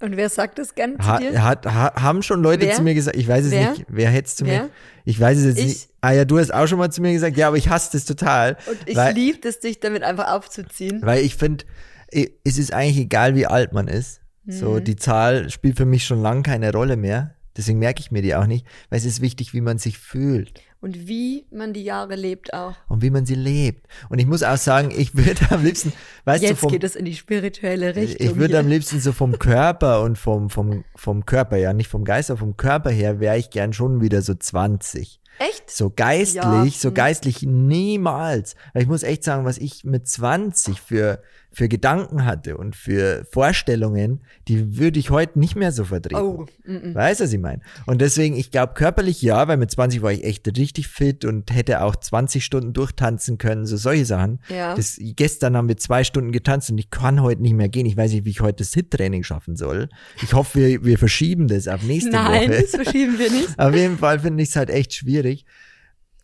und wer sagt das gern zu Ha, dir? hat, ha, haben schon Leute Wer? zu mir gesagt, ich weiß es Wer? nicht, wer hätte es zu Wer? mir? Ich weiß es jetzt Ich? nicht. Ah ja, du hast auch schon mal zu mir gesagt, ja, aber ich hasse das total. Und ich liebe es, dich damit einfach aufzuziehen. weil ich finde, es ist eigentlich egal, wie alt man ist. So, Mhm. die Zahl spielt für mich schon lange keine Rolle mehr. Deswegen merke ich mir die auch nicht, weil es ist wichtig, wie man sich fühlt. Und wie man die Jahre lebt auch. Und wie man sie lebt. Und ich muss auch sagen, ich würde am liebsten, weißt Jetzt du, vom, geht es in die spirituelle Richtung. ich würde am liebsten so vom Körper und vom, vom, vom Körper, ja, nicht vom Geist, aber vom Körper her wäre ich gern schon wieder so 20. Echt? So geistlich, Ja, so hm. geistlich niemals. Ich muss echt sagen, was ich mit 20 für, für Gedanken hatte und für Vorstellungen, die würde ich heute nicht mehr so vertreten. Oh, mm. Weißt du, was ich meine? Und deswegen, ich glaube körperlich ja, weil mit 20 war ich echt richtig fit und hätte auch 20 Stunden durchtanzen können, so solche Sachen. Ja. Das, gestern haben wir zwei Stunden getanzt und ich kann heute nicht mehr gehen. Ich weiß nicht, wie ich heute das Hit-Training schaffen soll. Ich hoffe, wir, wir verschieben das ab nächste Nein, Woche. das verschieben wir nicht. Auf jeden Fall finde ich es halt echt schwierig,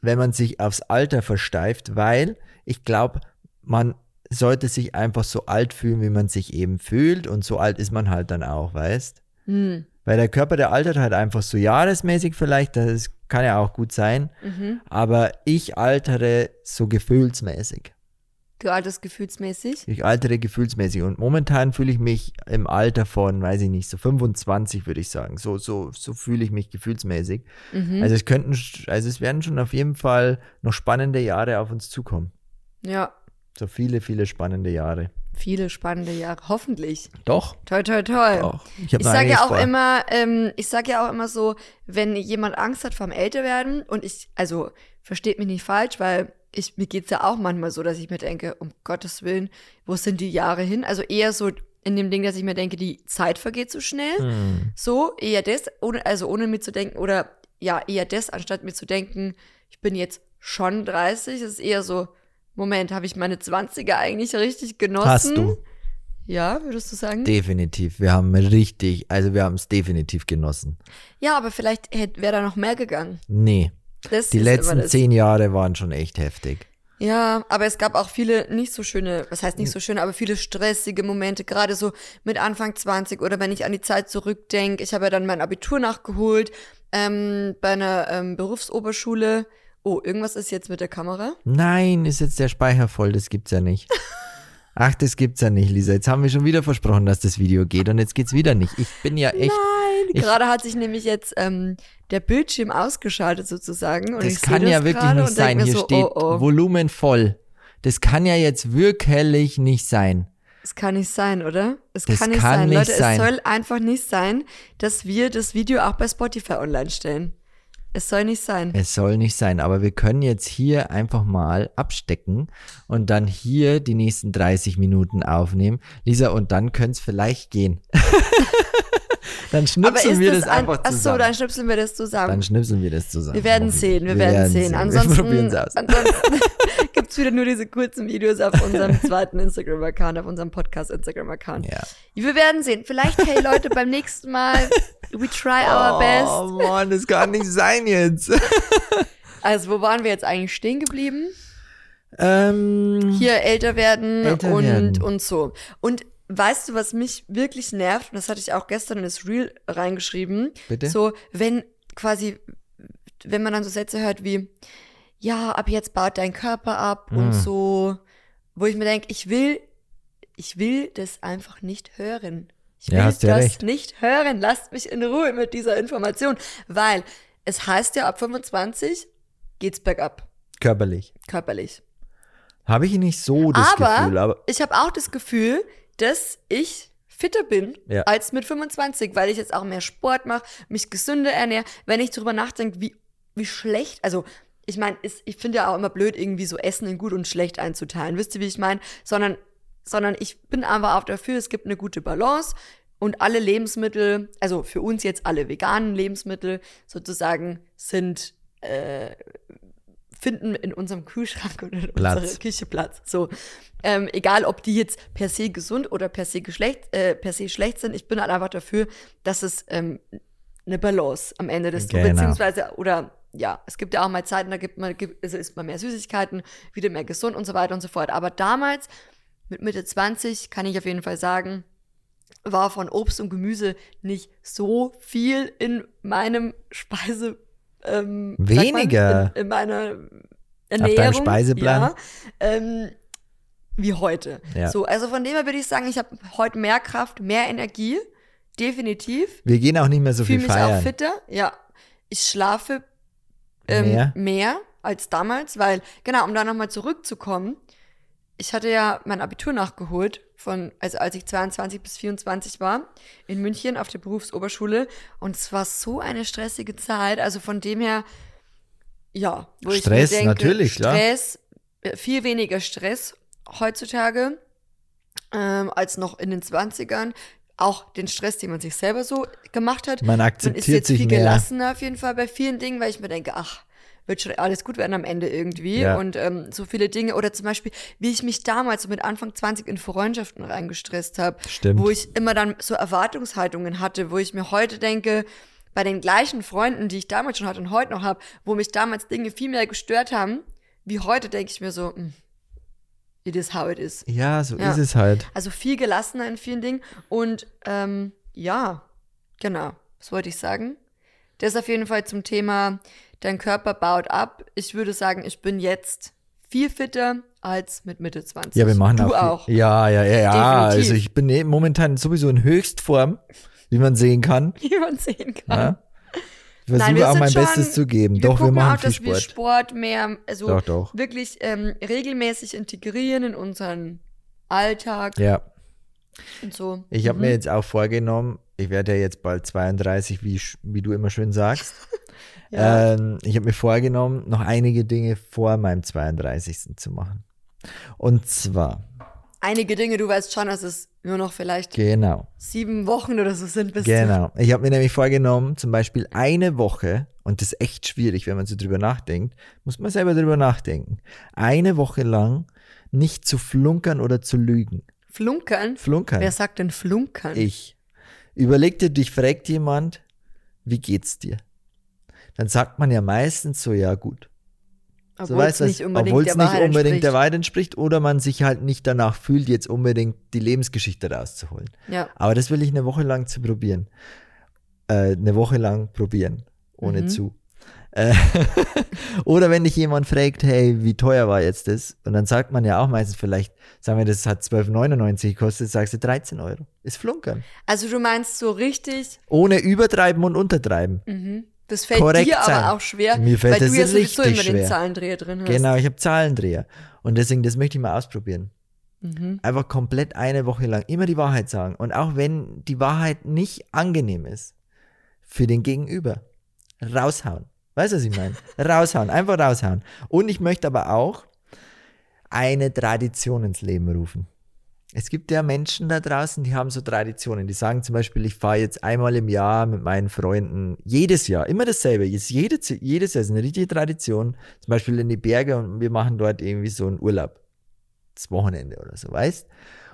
wenn man sich aufs Alter versteift, weil ich glaube, man sollte sich einfach so alt fühlen, wie man sich eben fühlt und so alt ist man halt dann auch, weißt? Hm. Weil der Körper, der altert halt einfach so jahresmäßig vielleicht, das kann ja auch gut sein, Mhm. aber ich altere so gefühlsmäßig. Du altest gefühlsmäßig. Ich altere gefühlsmäßig und momentan fühle ich mich im Alter von, weiß ich nicht, so 25 würde ich sagen. So, so, so fühle ich mich gefühlsmäßig. Mhm. Also es könnten, also es werden schon auf jeden Fall noch spannende Jahre auf uns zukommen. ja, So viele, viele spannende Jahre. viele spannende Jahre. Hoffentlich. Doch. Toi, toi, toi. Doch. Ich, Ich sage ja auch vor. immer, ähm, ich sage ja auch immer so, wenn jemand Angst hat vom Älterwerden und ich, also versteht mich nicht falsch, weil ich, mir geht's ja auch manchmal so, dass ich mir denke, um Gottes Willen, wo sind die Jahre hin? Also eher so in dem Ding, dass ich mir denke, die Zeit vergeht so schnell. Hm. So, eher das, ohne, also ohne mir zu denken, oder ja, eher das, anstatt mir zu denken, ich bin jetzt schon 30, ist eher so, Moment, habe ich meine 20er eigentlich richtig genossen? Hast du. Ja, würdest du sagen? Definitiv. Wir haben richtig, also wir haben es definitiv genossen. Ja, aber vielleicht wäre da noch mehr gegangen. Nee. Das Die letzten zehn Jahre waren schon echt heftig. Ja, aber es gab auch viele nicht so schöne, was heißt nicht so schöne, aber viele stressige Momente, gerade so mit Anfang 20 oder wenn ich an die Zeit zurückdenke. Ich habe ja dann mein Abitur nachgeholt ähm, bei einer ähm, Berufsoberschule. Oh, irgendwas ist jetzt mit der Kamera. Nein, ist jetzt der Speicher voll, das gibt's ja nicht. Ach, das gibt's ja nicht, Lisa. Jetzt haben wir schon wieder versprochen, dass das Video geht und jetzt geht's wieder nicht. Ich bin ja echt. Nein, ich- gerade hat sich nämlich jetzt ähm, der Bildschirm ausgeschaltet sozusagen. Und ich Das kann ja das wirklich nicht sein. Hier so, steht oh, oh. Volumen voll. Das kann ja jetzt wirklich nicht sein. Es kann nicht sein, oder? Es Das kann nicht kann sein. nicht Leute, sein. es soll einfach nicht sein, dass wir das Video auch bei Spotify online stellen. Es soll nicht sein. Es soll nicht sein, aber wir können jetzt hier einfach mal abstecken und dann hier die nächsten 30 Minuten aufnehmen. Lisa, und dann könnte es vielleicht gehen. dann schnipseln wir das, das ein, einfach Achso, zusammen. dann schnipseln wir das zusammen. Dann schnipseln wir das zusammen. wir werden sehen, wir, werden sehen. wir Ansonsten, ansonsten gibt's wieder nur diese kurzen Videos auf unserem zweiten Instagram-Account, auf unserem Podcast-Instagram-Account. Ja. Wir werden sehen. Vielleicht, hey Leute, beim nächsten Mal, we try our best. Oh Mann, das kann nicht sein jetzt. Also, wo waren wir jetzt eigentlich stehen geblieben? ähm, hier älter werden Älter und, werden. und so. Und weißt du, was mich wirklich nervt? Und das hatte ich auch gestern in das Reel reingeschrieben. Bitte? So, wenn quasi, wenn man dann so Sätze hört wie, ja, ab jetzt baut dein Körper ab und Mm. so, wo ich mir denke, ich will, ich will das einfach nicht hören. Ich will Ja, ja das recht. nicht hören. Lasst mich in Ruhe mit dieser Information. Weil es heißt ja, ab 25 geht's bergab, körperlich. körperlich. Habe ich nicht so das Aber- Gefühl, aber Ich habe auch das Gefühl, dass ich fitter bin Ja. als mit 25, weil ich jetzt auch mehr Sport mache, mich gesünder ernähre. Wenn ich drüber nachdenke, wie, wie schlecht, also ich meine, ich finde ja auch immer blöd, irgendwie so Essen in gut und schlecht einzuteilen. Wisst ihr, wie ich meine? Sondern, sondern ich bin einfach auch dafür, es gibt eine gute Balance und alle Lebensmittel, also für uns jetzt alle veganen Lebensmittel sozusagen, sind äh, finden in unserem Kühlschrank oder in Platz. unserer Küche Platz. So, ähm, egal ob die jetzt per se gesund oder per se geschlecht, äh, per se schlecht sind, ich bin halt einfach dafür, dass es ähm, eine Balance am Ende des Genau. beziehungsweise oder ja, es gibt ja auch mal Zeiten, da gibt man, gibt, also isst man mehr Süßigkeiten, wieder mehr gesund und so weiter und so fort. Aber damals, mit Mitte 20, kann ich auf jeden Fall sagen, war von Obst und Gemüse nicht so viel in meinem Speise. Ähm, sagt man, Weniger. in, in meiner deinem Ernährung. Speiseplan? Ja, ähm, wie heute. Ja. So, also von dem her würde ich sagen, ich habe heute mehr Kraft, mehr Energie. Definitiv. wir gehen auch nicht mehr so Fühle viel mich auch feiern. fitter. Ja. Ich schlafe ähm, Mehr? mehr als damals, weil, genau, um da nochmal zurückzukommen, ich hatte ja mein Abitur nachgeholt, von, also als ich 22 bis 24 war, in München auf der Berufsoberschule. Und es war so eine stressige Zeit. Also von dem her, ja, wo Stress, ich mir denke, natürlich, klar. Stress, äh, viel weniger Stress heutzutage ähm, als noch in den 20ern. Auch den Stress, den man sich selber so gemacht hat. Man Man ist akzeptiert jetzt sich viel mehr. gelassener auf jeden Fall bei vielen Dingen, weil ich mir denke, ach, wird schon alles gut werden am Ende irgendwie. Ja. Und ähm, so viele Dinge. Oder zum Beispiel, wie ich mich damals so mit Anfang 20 in Freundschaften reingestresst habe. Stimmt. Wo ich immer dann so Erwartungshaltungen hatte, wo ich mir heute denke, bei den gleichen Freunden, die ich damals schon hatte und heute noch habe, wo mich damals Dinge viel mehr gestört haben, wie heute denke ich mir so, mm, it is how it is. Ja, so Ja. ist es halt. Also viel gelassener in vielen Dingen. Und ähm, ja, genau. Was wollte ich sagen? Das auf jeden Fall zum Thema, dein Körper baut ab. Ich würde sagen, ich bin jetzt viel fitter als mit Mitte 20. Ja, wir machen du auch. auch. Ja, ja, ja, ja. Definitiv. Also ich bin eh momentan sowieso in Höchstform, wie man sehen kann. Wie man sehen kann. Ja. Ich versuche auch mein schon- Bestes zu geben. Wir Doch, wir machen auch, viel dass wir Sport. Mehr, also Doch, doch. wirklich ähm, regelmäßig integrieren in unseren Alltag Ja. und so. Ich habe Mhm. mir jetzt auch vorgenommen, ich werde ja jetzt bald 32, wie, wie du immer schön sagst. Ja. ähm, ich habe mir vorgenommen, noch einige Dinge vor meinem 32. zu machen. Und zwar, Einige Dinge, du weißt schon, dass es nur noch vielleicht genau, sieben Wochen oder so sind bis genau. Ich habe mir nämlich vorgenommen, zum Beispiel eine Woche, und das ist echt schwierig, wenn man so drüber nachdenkt, muss man selber drüber nachdenken, eine Woche lang nicht zu flunkern oder zu lügen. Flunkern. Flunkern. Wer sagt denn Flunkern? Ich. Überleg dir, dich fragt jemand, wie geht's dir? Dann sagt man ja meistens so, ja gut. So Obwohl weißt es nicht unbedingt der nicht Wahrheit unbedingt entspricht. der Wahrheit entspricht oder man sich halt nicht danach fühlt, jetzt unbedingt die Lebensgeschichte rauszuholen. Ja. Aber das will ich eine Woche lang zu probieren. Äh, eine Woche lang probieren, ohne Mhm. zu. Äh, oder wenn dich jemand fragt, hey, wie teuer war jetzt das? Und dann sagt man ja auch meistens vielleicht, sagen wir, das hat 12,99 gekostet, sagst du 13 Euro. Ist Flunkern. Also du meinst so richtig, Ohne übertreiben und untertreiben. mhm. Das fällt Korrekt dir sein. aber auch schwer, Mir fällt weil das du ja sowieso immer den schwer. Zahlendreher drin hast. Genau, ich habe Zahlendreher. Und deswegen, das möchte ich mal ausprobieren. Mhm. Einfach komplett eine Woche lang immer die Wahrheit sagen. Und auch wenn die Wahrheit nicht angenehm ist, für den Gegenüber, raushauen. Weißt du, was ich meine? raushauen, einfach raushauen. Und ich möchte aber auch eine Tradition ins Leben rufen. Es gibt ja Menschen da draußen, die haben so Traditionen. Die sagen zum Beispiel, ich fahre jetzt einmal im Jahr mit meinen Freunden, jedes Jahr, immer dasselbe. Ist jede, jedes Jahr ist eine richtige Tradition. Zum Beispiel in die Berge und wir machen dort irgendwie so einen Urlaub. Das Wochenende oder so, weißt?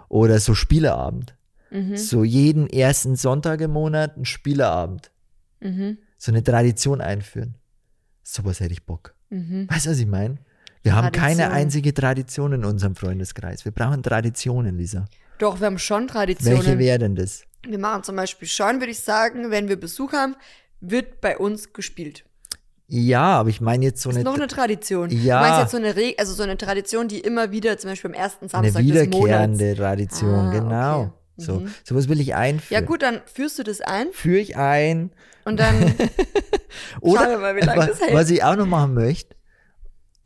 Oder so Spieleabend. Mhm. So jeden ersten Sonntag im Monat ein Spieleabend. Mhm. So eine Tradition einführen. Sowas hätte ich Bock. Mhm. Weißt du, was ich meine? Wir haben keine Tradition. einzige Tradition in unserem Freundeskreis. Wir brauchen Traditionen, Lisa. Doch, wir haben schon Traditionen. Welche wäre denn das? Wir machen zum Beispiel schon, würde ich sagen, wenn wir Besuch haben, wird bei uns gespielt. Ja, aber ich meine jetzt so Das ist eine, noch eine Tradition. Ja. Du meinst jetzt so eine, Re also so eine Tradition, die immer wieder, zum Beispiel am ersten eine Samstag des Monats. wiederkehrende Tradition, Ah, genau. okay. So, Mhm. sowas will ich einführen. Ja gut, dann führst du das ein Führe ich ein. und dann Oder mal, wie lange das hält. was ich auch noch machen möchte,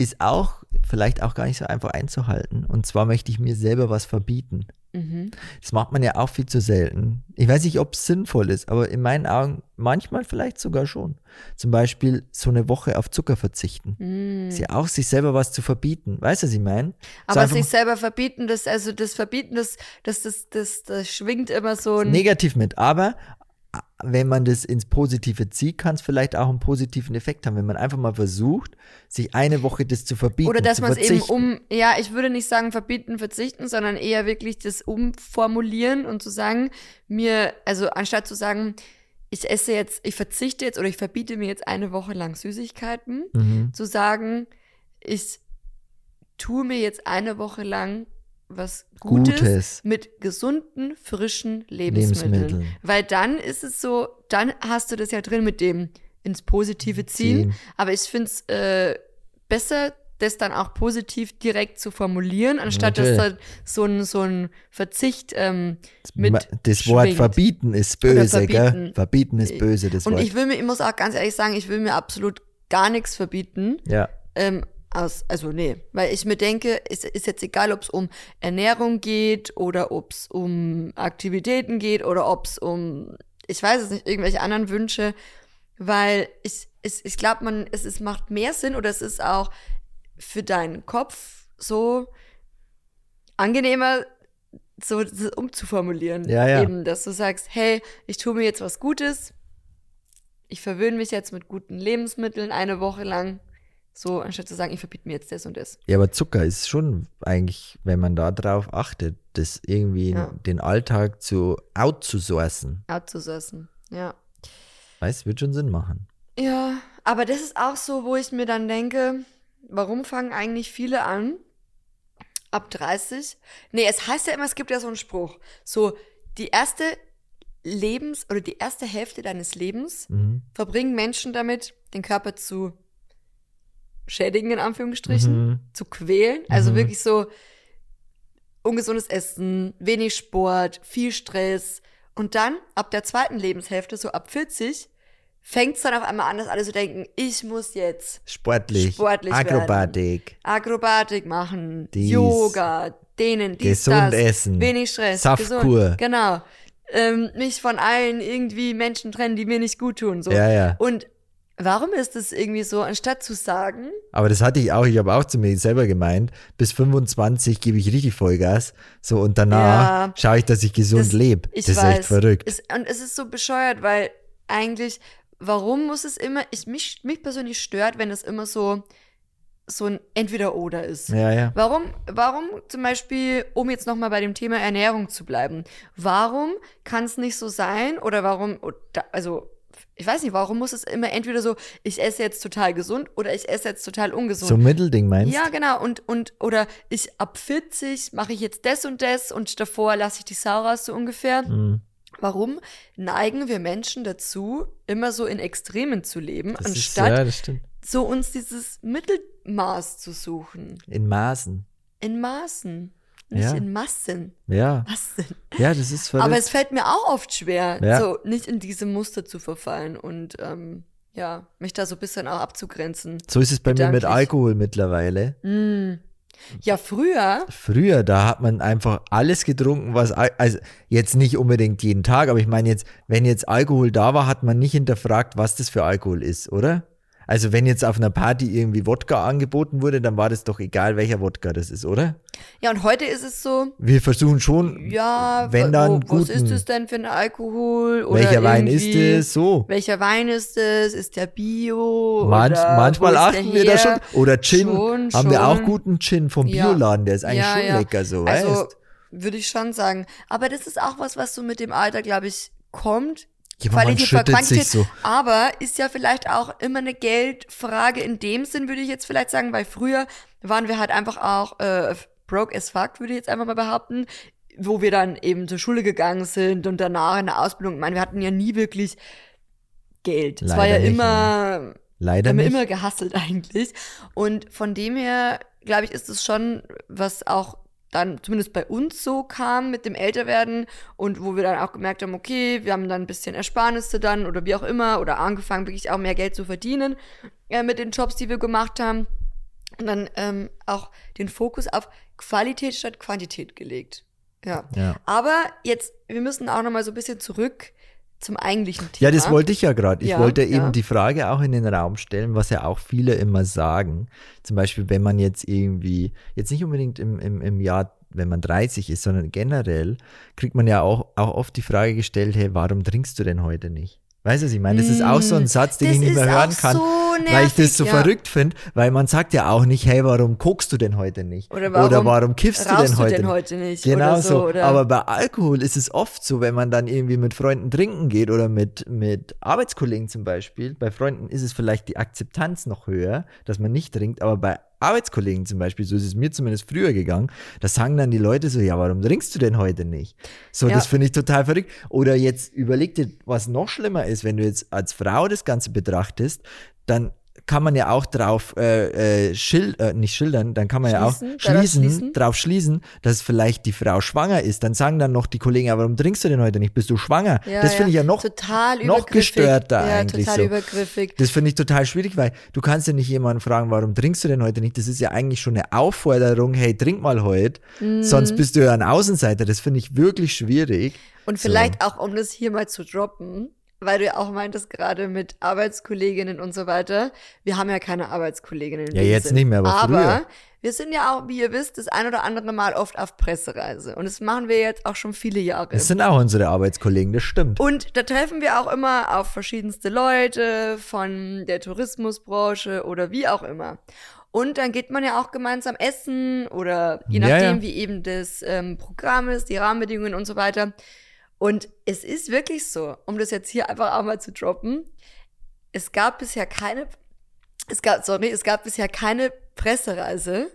ist auch vielleicht auch gar nicht so einfach einzuhalten. Und zwar möchte ich mir selber was verbieten. mhm. Das macht man ja auch viel zu selten. Ich weiß nicht, ob es sinnvoll ist, aber in meinen Augen manchmal vielleicht sogar schon. Zum Beispiel so eine Woche auf Zucker verzichten. Mhm. Ist ja auch sich selber was zu verbieten. Weißt du, was ich meine? Aber einfach sich selber verbieten, das, also das Verbieten, das, das, das, das, das schwingt immer so ein. negativ mit. Aber wenn man das ins Positive zieht, kann es vielleicht auch einen positiven Effekt haben, wenn man einfach mal versucht, sich eine Woche das zu verbieten. Oder dass man es eben um, ja, ich würde nicht sagen verbieten, verzichten, sondern eher wirklich das umformulieren und zu sagen, mir, also anstatt zu sagen, ich esse jetzt, ich verzichte jetzt oder ich verbiete mir jetzt eine Woche lang Süßigkeiten, Mhm. zu sagen, ich tue mir jetzt eine Woche lang was Gutes, Gutes. mit gesunden, frischen Lebensmitteln. Lebensmitteln. Weil dann ist es so, dann hast du das ja drin mit dem ins Positive ziehen. Ziehen. Aber ich finde es äh, besser, das dann auch positiv direkt zu formulieren, anstatt dass Natürlich. da so ein, so ein Verzicht ähm, mit Das Wort schwingt. verbieten ist böse, gell? verbieten. Verbieten ist böse, das Und Wort. ich will mir, ich muss auch ganz ehrlich sagen, ich will mir absolut gar nichts verbieten. Ja. Ähm, aus, also nee, weil ich mir denke, es ist jetzt egal, ob es um Ernährung geht oder ob es um Aktivitäten geht oder ob es um, ich weiß es nicht, irgendwelche anderen Wünsche, weil ich, ich, ich glaube, man, es, es macht mehr Sinn oder es ist auch für deinen Kopf so angenehmer, so so umzuformulieren. Ja, ja. Eben, dass du sagst, hey, ich tue mir jetzt was Gutes, ich verwöhne mich jetzt mit guten Lebensmitteln eine Woche lang. So, anstatt zu sagen, ich verbiete mir jetzt das und das. Ja, aber Zucker ist schon eigentlich, wenn man da drauf achtet, das irgendwie Ja. den Alltag zu outzusourcen. Outzusourcen. Ja. Weißt, wird schon Sinn machen. Ja, aber das ist auch so, wo ich mir dann denke, warum fangen eigentlich viele an? Ab 30? Nee, es heißt ja immer, es gibt ja so einen Spruch. So, die erste Lebens- oder die erste Hälfte deines Lebens Mhm. verbringen Menschen damit, den Körper zu schädigen, in Anführungsstrichen, Mhm. zu quälen. Also Mhm. wirklich so ungesundes Essen, wenig Sport, viel Stress. Und dann, ab der zweiten Lebenshälfte, so ab 40, fängt es dann auf einmal an, dass alle so denken, ich muss jetzt Sportlich, Sportlich Akrobatik, Akrobatik machen, Dies. Yoga, denen, dies, Gesund das, essen, wenig Stress, Saftkur. genau. Ähm, mich von allen irgendwie Menschen trennen, die mir nicht gut tun. So. Ja, ja. Und warum ist es irgendwie so, anstatt zu sagen, Aber das hatte ich auch, ich habe auch zu mir selber gemeint, bis 25 gebe ich richtig Vollgas, so und danach Ja. schaue ich, dass ich gesund Das- lebe. Das ist weiß, echt verrückt. Es, und es ist so bescheuert, weil eigentlich, warum muss es immer, ich, mich, mich persönlich stört, wenn es immer so, so ein Entweder-Oder ist. ja, ja. Warum, warum zum Beispiel, um jetzt nochmal bei dem Thema Ernährung zu bleiben, warum kann es nicht so sein oder warum, also ich weiß nicht, warum muss es immer entweder so, ich esse jetzt total gesund oder ich esse jetzt total ungesund. So ein Mittelding meinst ja, genau. Und, und, oder ich ab 40 mache ich jetzt das und das und davor lasse ich die Sau raus, so ungefähr. Mhm. Warum neigen wir Menschen dazu, immer so in Extremen zu leben, Das ist, anstatt ja, das stimmt. so uns dieses Mittelmaß zu suchen? In Maßen. In Maßen, nicht Ja. in Massen. Ja, Was denn? ja, das ist verrückt. Aber es fällt mir auch oft schwer, Ja. so nicht in diese Muster zu verfallen und ähm, ja, mich da so ein bisschen auch abzugrenzen. so ist es bei mir mit. Alkohol mittlerweile. Mm. Ja, früher, Früher, da hat man einfach alles getrunken, was, Al- also jetzt nicht unbedingt jeden Tag, aber ich meine jetzt, wenn jetzt Alkohol da war, hat man nicht hinterfragt, was das für Alkohol ist, oder? Also wenn jetzt auf einer Party irgendwie Wodka angeboten wurde, dann war das doch egal, welcher Wodka das ist, oder? ja, und heute ist es so, Wir versuchen schon, ja, wenn dann wo- was guten, ist es denn für ein Alkohol? Oder welcher Wein ist es, so. Welcher Wein ist es? Ist der Bio? Manch, manchmal achten wir da schon. Oder Gin, Schon, haben wir auch schon. guten Gin vom Ja. Bioladen, der ist eigentlich Ja, schon ja. lecker so, Also weißt? würde ich schon sagen. Aber das ist auch was, was so mit dem Alter, glaube ich, kommt. Ja, Qualität vor Quantität. so. Aber ist ja vielleicht auch immer eine Geldfrage in dem Sinn, würde ich jetzt vielleicht sagen, weil früher waren wir halt einfach auch äh, broke as fuck, würde ich jetzt einfach mal behaupten, wo wir dann eben zur Schule gegangen sind und danach in der Ausbildung. Ich meine, wir hatten ja nie wirklich Geld. es war Leider ja nicht, immer, Leider haben wir immer gehasselt eigentlich. Und von dem her, glaube ich, ist es schon, was auch dann zumindest bei uns so kam mit dem Älterwerden und wo wir dann auch gemerkt haben, okay, wir haben dann ein bisschen Ersparnisse dann oder wie auch immer oder angefangen, wirklich auch mehr Geld zu verdienen äh, mit den Jobs, die wir gemacht haben. Und dann ähm, auch den Fokus auf Qualität statt Quantität gelegt. Ja. Ja. Aber jetzt, wir müssen auch nochmal so ein bisschen zurück zum eigentlichen Thema. Ja, das wollte ich ja gerade. Ich Ja, wollte eben ja. die Frage auch in den Raum stellen, was ja auch viele immer sagen. Zum Beispiel, wenn man jetzt irgendwie, jetzt nicht unbedingt im, im, im Jahr, wenn man 30 ist, sondern generell, kriegt man ja auch, auch oft die Frage gestellt, hey, warum trinkst du denn heute nicht? Weißt du, was ich meine? Das ist auch so ein Satz, den Das ich nicht mehr hören kann, so weil ich das nervig, so ja. verrückt finde, weil man sagt ja auch nicht, hey, warum guckst du denn heute nicht? Oder warum Oder warum kiffst du denn du heute denn nicht? heute nicht? Genau so, so. Oder? Aber bei Alkohol ist es oft so, wenn man dann irgendwie mit Freunden trinken geht oder mit, mit Arbeitskollegen zum Beispiel. Bei Freunden ist es vielleicht die Akzeptanz noch höher, dass man nicht trinkt, aber bei Arbeitskollegen zum Beispiel, so ist es mir zumindest früher gegangen, da sagen dann die Leute so, ja, warum trinkst du denn heute nicht? So, Ja. das finde ich total verrückt. Oder jetzt überleg dir, was noch schlimmer ist, wenn du jetzt als Frau das Ganze betrachtest, dann kann man ja auch drauf äh, äh, schil äh, nicht schildern, dann kann man Schließen? ja auch schließen, schließen? drauf schließen, dass vielleicht die Frau schwanger ist. Dann sagen dann noch die Kollegen, aber warum trinkst du denn heute nicht? Bist du schwanger? Ja, das finde ich ja noch, total noch gestörter ja, eigentlich total so. übergriffig. Das finde ich total schwierig, weil du kannst ja nicht jemanden fragen, warum trinkst du denn heute nicht? Das ist ja eigentlich schon eine Aufforderung, hey, trink mal heute, Mhm. sonst bist du ja ein Außenseiter. Das finde ich wirklich schwierig. Und vielleicht auch, um das hier mal zu droppen, weil du ja auch meintest, gerade mit Arbeitskolleginnen und so weiter. Wir haben ja keine Arbeitskolleginnen. in Ja, jetzt Sinn. nicht mehr, aber früher. wir sind ja auch, wie ihr wisst, das ein oder andere Mal oft auf Pressereise. Und das machen wir jetzt auch schon viele Jahre. Das sind auch unsere Arbeitskollegen, das stimmt. Und da treffen wir auch immer auf verschiedenste Leute von der Tourismusbranche oder wie auch immer. Und dann geht man ja auch gemeinsam essen oder je Ja, nachdem, ja. wie eben das ähm, Programm ist, die Rahmenbedingungen und so weiter. Und es ist wirklich so, um das jetzt hier einfach auch mal zu droppen, es gab bisher keine, es gab, sorry, es gab bisher keine Pressereise,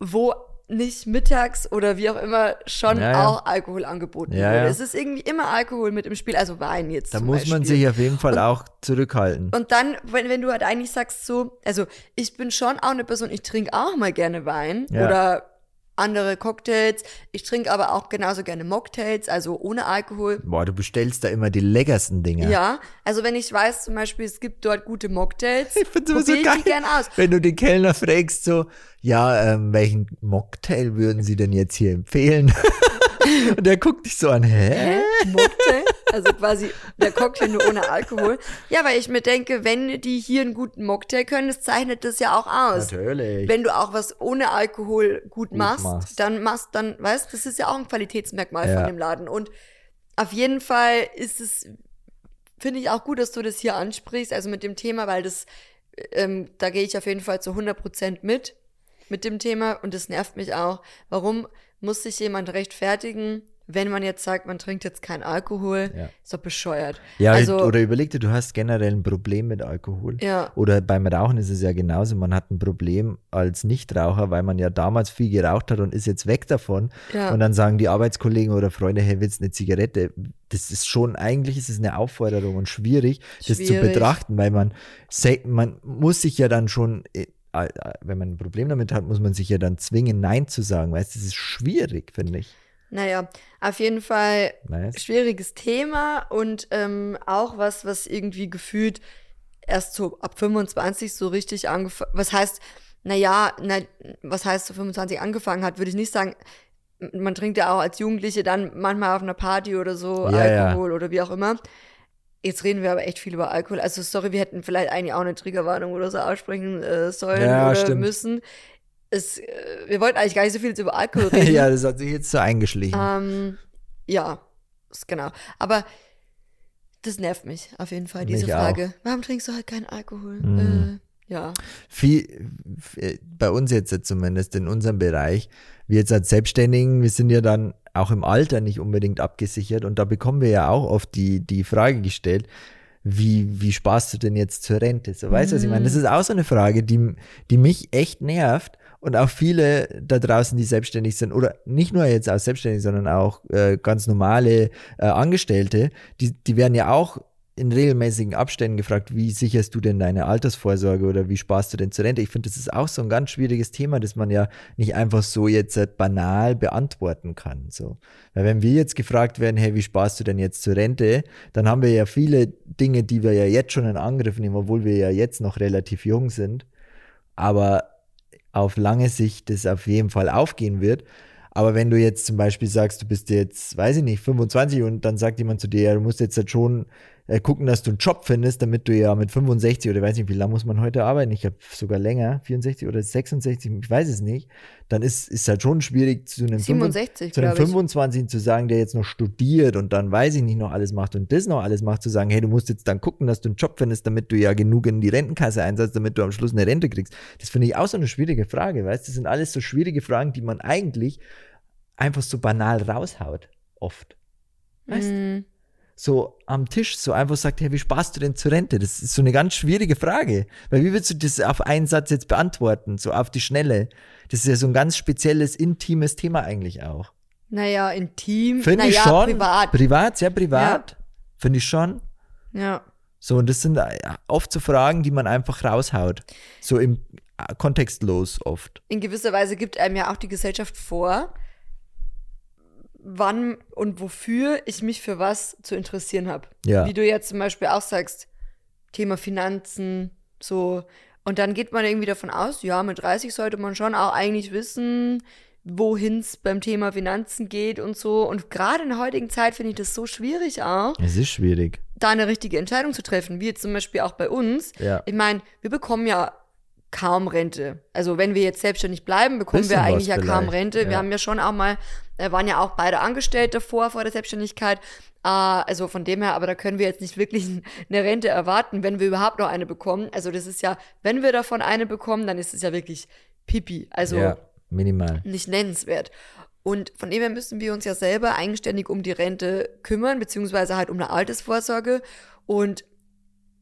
wo nicht mittags oder wie auch immer schon Ja, ja. auch Alkohol angeboten Ja, wurde. Es ist irgendwie immer Alkohol mit im Spiel, also Wein jetzt. Da muss man Beispiel. sich auf jeden Fall auch zurückhalten. Und dann, wenn, wenn du halt eigentlich sagst so, also ich bin schon auch eine Person, ich trinke auch mal gerne Wein oder andere Cocktails. Ich trinke aber auch genauso gerne Mocktails, also ohne Alkohol. Boah, du bestellst da immer die leckersten Dinge. Ja, also wenn ich weiß zum Beispiel, es gibt dort gute Mocktails, Ich find's immer so ich die gern aus. Wenn du den Kellner fragst, so, ja, ähm, welchen Mocktail würden Sie denn jetzt hier empfehlen? Und der guckt dich so an, hä? Mocktail, also quasi der Cocktail nur ohne Alkohol. Ja, weil ich mir denke, wenn die hier einen guten Mocktail können, das zeichnet das ja auch aus. Natürlich. Wenn du auch was ohne Alkohol gut, machst, machst. dann machst, dann, weißt, das ist ja auch ein Qualitätsmerkmal Ja. von dem Laden. Und auf jeden Fall ist es, finde ich auch gut, dass du das hier ansprichst, also mit dem Thema, weil das, ähm, da gehe ich auf jeden Fall zu 100% mit, mit dem Thema und das nervt mich auch. Warum muss sich jemand rechtfertigen, wenn man jetzt sagt, man trinkt jetzt keinen Alkohol? Ja. Ist doch bescheuert. ja, also, oder überleg dir, du hast generell ein Problem mit Alkohol. ja, Oder beim Rauchen ist es ja genauso. Man hat ein Problem als Nichtraucher, weil man ja damals viel geraucht hat und ist jetzt weg davon. ja. Und dann sagen die Arbeitskollegen oder Freunde, hey, willst du eine Zigarette? Das ist schon, eigentlich ist es eine Aufforderung und schwierig, das zu Schwierig. betrachten, weil man, man muss sich ja dann schon, äh, wenn man ein Problem damit hat, muss man sich ja dann zwingen, Nein zu sagen. Weißt du, das ist schwierig, finde ich. naja, auf jeden Fall Weißt? schwieriges Thema und ähm, auch was, was irgendwie gefühlt erst so ab 25 so richtig angefangen, was heißt, naja, na, was heißt so 25 angefangen hat, würde ich nicht sagen, man trinkt ja auch als Jugendliche dann manchmal auf einer Party oder so Ja, ja. Alkohol oder wie auch immer. Jetzt reden wir aber echt viel über Alkohol. Also sorry, wir hätten vielleicht eigentlich auch eine Triggerwarnung oder so aussprechen äh, sollen Ja, oder stimmt. müssen. Es, äh, wir wollten eigentlich gar nicht so viel über Alkohol reden. ja, das hat sich jetzt so eingeschlichen. Ähm, ja, genau. Aber das nervt mich auf jeden Fall, diese Mich auch. Frage. Warum trinkst du halt keinen Alkohol? Mhm. Äh, ja. viel, f- bei uns jetzt zumindest in unserem Bereich, wir jetzt als Selbstständigen, wir sind ja dann auch im Alter nicht unbedingt abgesichert und da bekommen wir ja auch oft die, die Frage gestellt, wie, wie sparst du denn jetzt zur Rente? So, weißt du, was ich meine? Das ist auch so eine Frage, die, die mich echt nervt und auch viele da draußen, die selbstständig sind oder nicht nur jetzt als Selbstständig, sondern auch äh, ganz normale äh, Angestellte, die, die werden ja auch in regelmäßigen Abständen gefragt, wie sicherst du denn deine Altersvorsorge oder wie sparst du denn zur Rente? Ich finde, das ist auch so ein ganz schwieriges Thema, das man ja nicht einfach so jetzt äh, banal beantworten kann. So. Weil wenn wir jetzt gefragt werden, hey, wie sparst du denn jetzt zur Rente, dann haben wir ja viele Dinge, die wir ja jetzt schon in Angriff nehmen, obwohl wir ja jetzt noch relativ jung sind, aber auf lange Sicht das auf jeden Fall aufgehen wird. Aber wenn du jetzt zum Beispiel sagst, du bist jetzt, weiß ich nicht, 25 und dann sagt jemand zu dir, ja, du musst jetzt halt schon äh, gucken, dass du einen Job findest, damit du ja mit 65 oder weiß nicht, wie lange muss man heute arbeiten? Ich habe sogar länger, 64 oder 66, ich weiß es nicht. Dann ist es halt schon schwierig zu einem 67, zu einem glaube ich. 25 zu sagen, der jetzt noch studiert und dann weiß ich nicht noch alles macht und das noch alles macht, zu sagen, hey, du musst jetzt dann gucken, dass du einen Job findest, damit du ja genug in die Rentenkasse einsetzt, damit du am Schluss eine Rente kriegst. Das finde ich auch so eine schwierige Frage, weißt du? Das sind alles so schwierige Fragen, die man eigentlich einfach so banal raushaut, oft. Weißt du? Mm, So am Tisch so einfach sagt, hey, wie sparst du denn zur Rente? Das ist so eine ganz schwierige Frage. Weil wie willst du das auf einen Satz jetzt beantworten, so auf die Schnelle? Das ist ja so ein ganz spezielles, intimes Thema eigentlich auch. naja, intim. Finde naja, ich schon. privat. Privat, sehr privat. Finde ich schon. ja. So, und das sind äh, oft so Fragen, die man einfach raushaut. So im äh, kontextlos oft. In gewisser Weise gibt einem ja auch die Gesellschaft vor, wann und wofür ich mich für was zu interessieren habe. Ja. Wie du jetzt zum Beispiel auch sagst, Thema Finanzen, so. Und dann geht man irgendwie davon aus, ja, mit 30 sollte man schon auch eigentlich wissen, wohin es beim Thema Finanzen geht und so. Und gerade in der heutigen Zeit finde ich das so schwierig auch, Es ist schwierig. da eine richtige Entscheidung zu treffen, wie jetzt zum Beispiel auch bei uns. Ja. Ich meine, wir bekommen ja kaum Rente. Also wenn wir jetzt selbstständig bleiben, bekommen Bisschen wir eigentlich ja kaum Rente. Wir ja. haben ja schon auch mal, waren ja auch beide Angestellte vor, vor der Selbstständigkeit. Äh, also von dem her, aber da können wir jetzt nicht wirklich eine Rente erwarten, wenn wir überhaupt noch eine bekommen. Also das ist ja, wenn wir davon eine bekommen, dann ist es ja wirklich pipi. Also ja, minimal. nicht nennenswert. Und von dem her müssen wir uns ja selber eigenständig um die Rente kümmern, beziehungsweise halt um eine Altersvorsorge. Und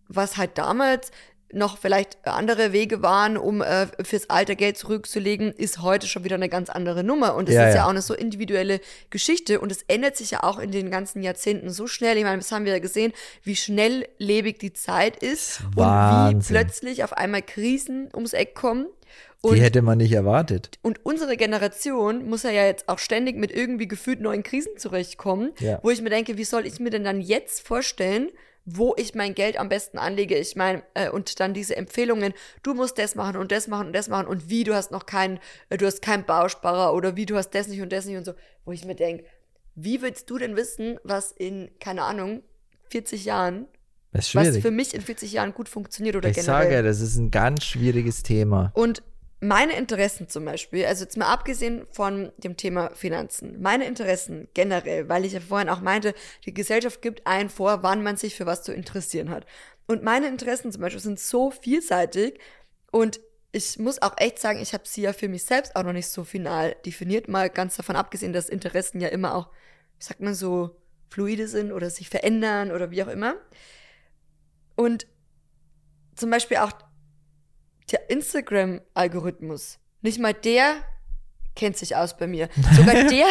was halt damals noch vielleicht andere Wege waren, um äh, fürs Alter Geld zurückzulegen, ist heute schon wieder eine ganz andere Nummer. Und es Ja, ist ja. ja. auch eine so individuelle Geschichte und es ändert sich ja auch in den ganzen Jahrzehnten so schnell. Ich meine, das haben wir ja gesehen, wie schnelllebig die Zeit ist und wie Wahnsinn. plötzlich auf einmal Krisen ums Eck kommen. Und Die hätte man nicht erwartet. und unsere Generation muss ja jetzt auch ständig mit irgendwie gefühlt neuen Krisen zurechtkommen, Ja. wo ich mir denke, wie soll ich mir denn dann jetzt vorstellen, wo ich mein Geld am besten anlege? Ich meine, äh, und dann diese Empfehlungen, du musst das machen und das machen und das machen und wie, du hast noch keinen, äh, du hast keinen Bausparer oder wie, du hast das nicht und das nicht und so, wo ich mir denke, wie willst du denn wissen, was in, keine Ahnung, 40 Jahren, was für mich in 40 Jahren gut funktioniert oder Ich generell? sage, ja, das ist ein ganz schwieriges Thema. Und meine Interessen zum Beispiel, also jetzt mal abgesehen von dem Thema Finanzen, meine Interessen generell, weil ich ja vorhin auch meinte, die Gesellschaft gibt einen vor, wann man sich für was zu interessieren hat. Und meine Interessen zum Beispiel sind so vielseitig und ich muss auch echt sagen, ich habe sie ja für mich selbst auch noch nicht so final definiert, mal ganz davon abgesehen, dass Interessen ja immer auch, wie sagt man so, fluide sind oder sich verändern oder wie auch immer. Und zum Beispiel auch der Instagram-Algorithmus, nicht mal der kennt sich aus bei mir. Sogar der,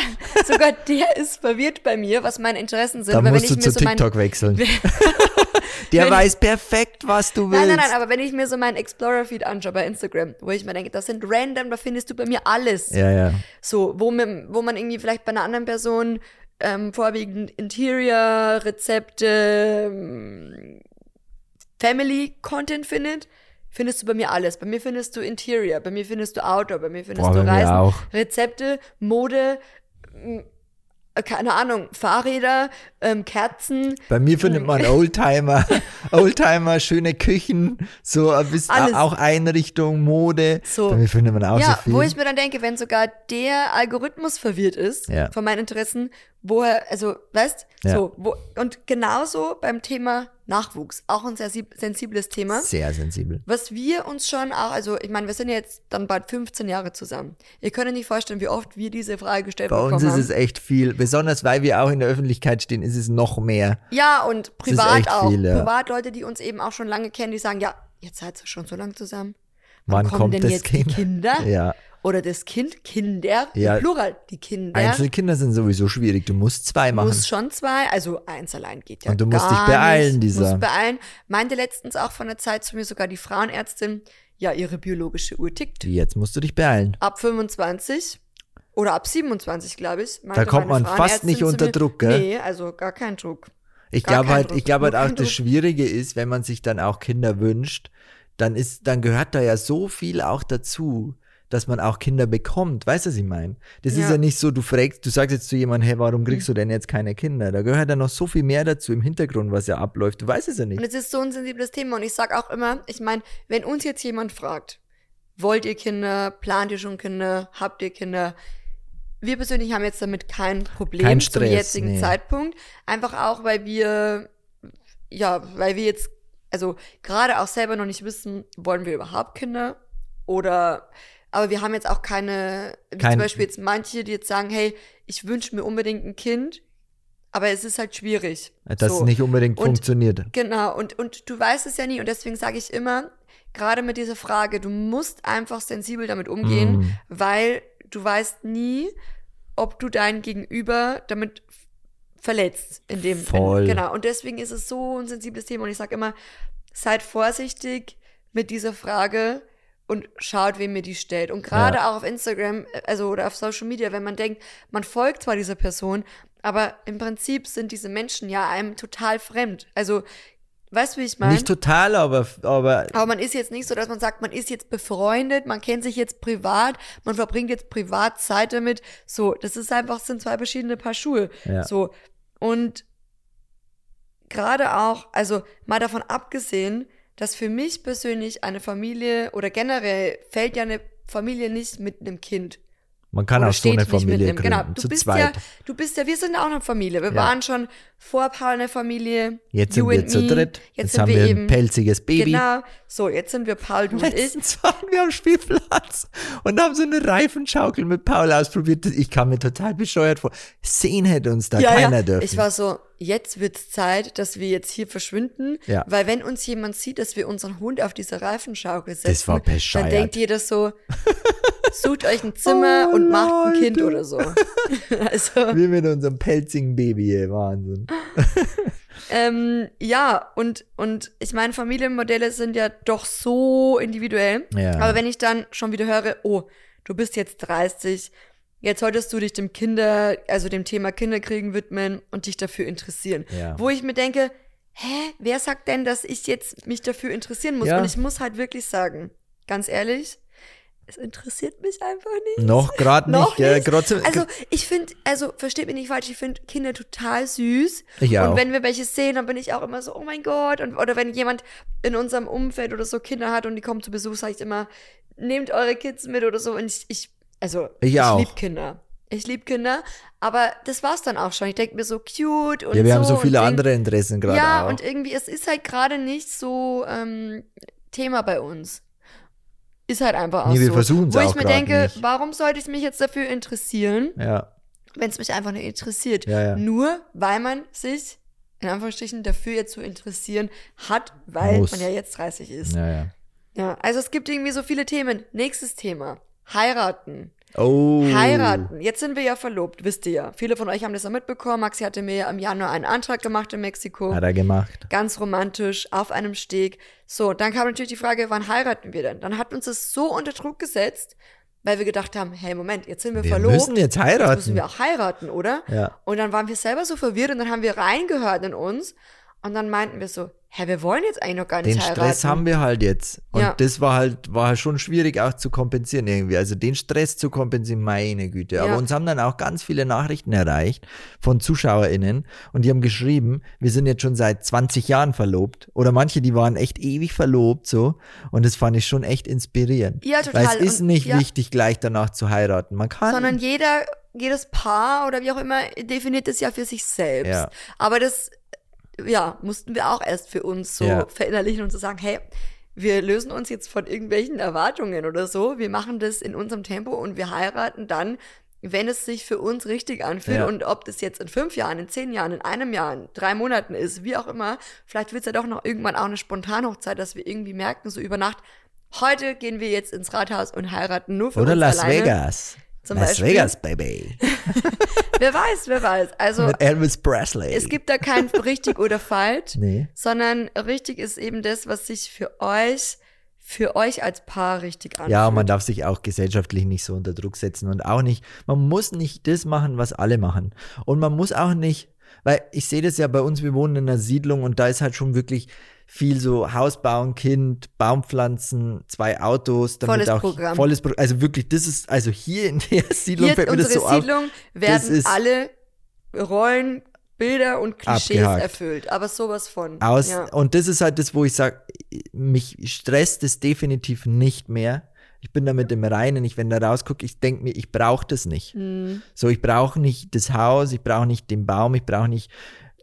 sogar der ist verwirrt bei mir, was meine Interessen sind. Da musst du wenn ich zu mir so mein, TikTok wechseln. Der weiß perfekt, was du willst. Nein, nein, nein, aber wenn ich mir so meinen Explorer-Feed anschaue bei Instagram, wo ich mir denke, das sind random, da findest du bei mir alles. Ja, ja. So, wo, man- wo man irgendwie vielleicht bei einer anderen Person ähm, vorwiegend Interior, Rezepte, ähm, Family-Content findet, findest du bei mir alles. Bei mir findest du Interior, bei mir findest du Outdoor, bei mir findest Boah, du Reisen, auch. Rezepte, Mode, keine Ahnung, Fahrräder, ähm, Kerzen, Bei mir findet man Oldtimer, Oldtimer, schöne Küchen, so ein bisschen Alles. auch Einrichtung, Mode. So. Bei mir findet man auch ja, so viel. wo ich mir dann denke, wenn sogar der Algorithmus verwirrt ist Ja. von meinen Interessen, woher, also, weißt, Ja. so, wo, und genauso beim Thema Nachwuchs, auch ein sehr sib- sensibles Thema. Sehr sensibel. Was wir uns schon auch, also ich meine, wir sind jetzt dann bald 15 Jahre zusammen. Ihr könnt euch nicht vorstellen, wie oft wir diese Frage gestellt Bei bekommen uns ist haben. es echt viel. Besonders weil wir auch in der Öffentlichkeit stehen, ist es noch mehr. ja, und privat auch. viel, ja. Privat Leute, die uns eben auch schon lange kennen, die sagen, ja, jetzt seid ihr schon so lange zusammen. Wann kommen kommt denn das jetzt Kind? die Kinder? Ja. Oder das Kind, Kinder, Ja. Plural, die Kinder. Einzelkinder sind sowieso schwierig. Du musst zwei machen. muss schon zwei, also eins allein geht ja Und du musst gar dich beeilen, nicht. dieser. Musst beeilen. Meinte letztens auch von der Zeit zu mir sogar die Frauenärztin, ja, ihre biologische Uhr tickt. Jetzt musst du dich beeilen. Ab 25 oder ab 27, glaube ich. Da kommt man fast nicht unter mir. Druck, gell? Nee, also gar kein Druck. Ich Gar glaube halt, Druck. ich glaube halt auch, das. Schwierige ist, wenn man sich dann auch Kinder wünscht, dann ist, dann gehört da ja so viel auch dazu, dass man auch Kinder bekommt. Weißt du, was ich meine? Das ist Ja. ja nicht so, du fragst, du sagst jetzt zu jemandem, hey, warum kriegst du denn jetzt keine Kinder? Da gehört ja noch so viel mehr dazu im Hintergrund, was ja abläuft. Du weißt es ja Und nicht. es ist so ein sensibles Thema. Und ich sage auch immer, ich meine, wenn uns jetzt jemand fragt, wollt ihr Kinder, plant ihr schon Kinder, habt ihr Kinder? Wir persönlich haben jetzt damit kein Problem Kein zum Stress, jetzigen nee. Zeitpunkt. Einfach auch, weil wir, ja, weil wir jetzt, also gerade auch selber noch nicht wissen, wollen wir überhaupt Kinder? Oder, aber wir haben jetzt auch keine, wie Kein- zum Beispiel jetzt manche, die jetzt sagen, hey, ich wünsche mir unbedingt ein Kind, aber es ist halt schwierig. Dass So. es nicht unbedingt Und- funktioniert. Genau, und, und du weißt es ja nie. Und deswegen sage ich immer, gerade mit dieser Frage, du musst einfach sensibel damit umgehen, Mm. weil du weißt nie, ob du dein Gegenüber damit verletzt in dem Voll. In, genau. Und deswegen ist es so ein sensibles Thema. Und ich sage immer, seid vorsichtig mit dieser Frage und schaut, wem ihr die stellt. Und gerade Ja. auch auf Instagram, äh, also oder auf Social Media, wenn man denkt, man folgt zwar dieser Person, aber im Prinzip sind diese Menschen ja einem total fremd. Also, weißt du, wie ich meine? Nicht total, aber, aber Aber man ist jetzt nicht so, dass man sagt, man ist jetzt befreundet, man kennt sich jetzt privat, man verbringt jetzt privat Zeit damit. So, das ist einfach, sind zwei verschiedene Paar Schuhe. Ja. So. Und gerade auch, also mal davon abgesehen, dass für mich persönlich eine Familie oder generell fällt ja eine Familie nicht mit einem Kind. Man kann oder auch so eine Familie einem. gründen, Genau, du zu bist zweit. ja, du bist ja, wir sind auch eine Familie. Wir Ja. waren schon vor Paul eine Familie. Jetzt sind wir zu dritt. Jetzt, Jetzt, sind haben wir eben ein pelziges Baby. Genau. So, jetzt sind wir Paul, du und ich. Letztens waren wir am Spielplatz und haben so eine Reifenschaukel mit Paul ausprobiert. Ich kam mir total bescheuert vor. Sehen hätte uns da keiner dürfen. Ich war so, jetzt wird's Zeit, dass wir jetzt hier verschwinden, Ja. weil wenn uns jemand sieht, dass wir unseren Hund auf diese Reifenschaukel setzen, dann denkt jeder so, sucht euch ein Zimmer Oh, und macht ein Kind oder so. also, wir mit unserem pelzigen Baby, ey, Wahnsinn. ähm, ja, und, und ich meine, Familienmodelle sind ja doch so individuell. Ja. Aber wenn ich dann schon wieder höre, oh, du bist jetzt 30, jetzt solltest du dich dem Kinder, also dem Thema Kinderkriegen widmen und dich dafür interessieren. Ja. Wo ich mir denke, hä, wer sagt denn, dass ich jetzt mich dafür interessieren muss? Ja. Und ich muss halt wirklich sagen, ganz ehrlich, es interessiert mich einfach nicht. Noch gerade Noch nicht. gell? nicht? So- Also ich finde, also versteht mich nicht falsch, ich finde Kinder total süß. Ich auch. Und wenn wir welche sehen, dann bin ich auch immer so, oh mein Gott. Und, oder wenn jemand in unserem Umfeld oder so Kinder hat und die kommen zu Besuch, sage ich immer, nehmt eure Kids mit oder so. Und ich, ich also Ich auch. liebe Kinder. Ich liebe Kinder, aber das war's dann auch schon. Ich denke mir so cute und ja, wir so haben so viele andere Interessen gerade Ja, auch. und irgendwie, es ist halt gerade nicht so ähm, Thema bei uns. Ist halt einfach auch Nee, wir so. Wo ich mir denke, nicht. warum sollte ich mich jetzt dafür interessieren, ja, wenn es mich einfach nicht interessiert? Ja, ja. Nur weil man sich, in Anführungsstrichen, dafür jetzt zu interessieren hat, weil Muss. man ja jetzt 30 ist. ja, ja. Ja, also es gibt irgendwie so viele Themen. Nächstes Thema. Heiraten. Oh. Heiraten. Jetzt sind wir ja verlobt, wisst ihr ja. Viele von euch haben das ja mitbekommen. Maxi hatte mir ja im Januar einen Antrag gemacht in Mexiko. Hat er gemacht. Ganz romantisch, auf einem Steg. So, dann kam natürlich die Frage, wann heiraten wir denn? Dann hat uns das so unter Druck gesetzt, weil wir gedacht haben, hey, Moment, jetzt sind wir, Wir verlobt. müssen jetzt heiraten. müssen wir auch heiraten, oder? Ja. Und dann waren wir selber so verwirrt und dann haben wir reingehört in uns und dann meinten wir so, hä, wir wollen jetzt eigentlich noch gar nicht Den heiraten. Stress haben wir halt jetzt. Und Ja. das war halt, war halt schon schwierig auch zu kompensieren irgendwie. Also den Stress zu kompensieren, meine Güte. Aber Ja. uns haben dann auch ganz viele Nachrichten erreicht von ZuschauerInnen und die haben geschrieben, wir sind jetzt schon seit 20 Jahren verlobt. Oder manche, die waren echt ewig verlobt so. Und das fand ich schon echt inspirierend. Ja, total. Weil es ist Und- nicht ja. wichtig, gleich danach zu heiraten. Man kann. Sondern jeder, jedes Paar oder wie auch immer definiert es ja für sich selbst. Ja. Aber das, ja, mussten wir auch erst für uns so Ja. verinnerlichen und zu sagen, hey, wir lösen uns jetzt von irgendwelchen Erwartungen oder so. Wir machen das in unserem Tempo und wir heiraten dann, wenn es sich für uns richtig anfühlt Ja. und ob das jetzt in fünf Jahren, in zehn Jahren, in einem Jahr, in drei Monaten ist, wie auch immer, vielleicht wird es ja doch noch irgendwann auch eine Spontanhochzeit, dass wir irgendwie merken, so über Nacht, heute gehen wir jetzt ins Rathaus und heiraten nur für Oder uns Las alleine. Vegas. Zum Las Beispiel. Vegas, Baby. Wer weiß, wer weiß. Also Mit Elvis Presley. es gibt da kein richtig oder falsch, Nee. sondern richtig ist eben das, was sich für euch, für euch als Paar richtig anfühlt. Ja, man darf sich auch gesellschaftlich nicht so unter Druck setzen und auch nicht, man muss nicht das machen, was alle machen. Und man muss auch nicht, weil ich sehe das ja bei uns, wir wohnen in einer Siedlung und da ist halt schon wirklich viel so Haus bauen, Kind, Baumpflanzen, zwei Autos, damit Volles auch Programm. volles Pro also wirklich, das ist, also hier in der Siedlung Hier fällt mir das so auf. Siedlung werden ist- alle Rollen, Bilder und Klischees Abgehakt. erfüllt, aber sowas von. aus. Ja. Und das ist halt das, wo ich sage, mich stresst es definitiv nicht mehr. Ich bin damit im Reinen. Ich, wenn da rausgucke, ich denke mir, ich brauche das nicht. Hm. So, ich brauche nicht das Haus, ich brauche nicht den Baum, ich brauche nicht.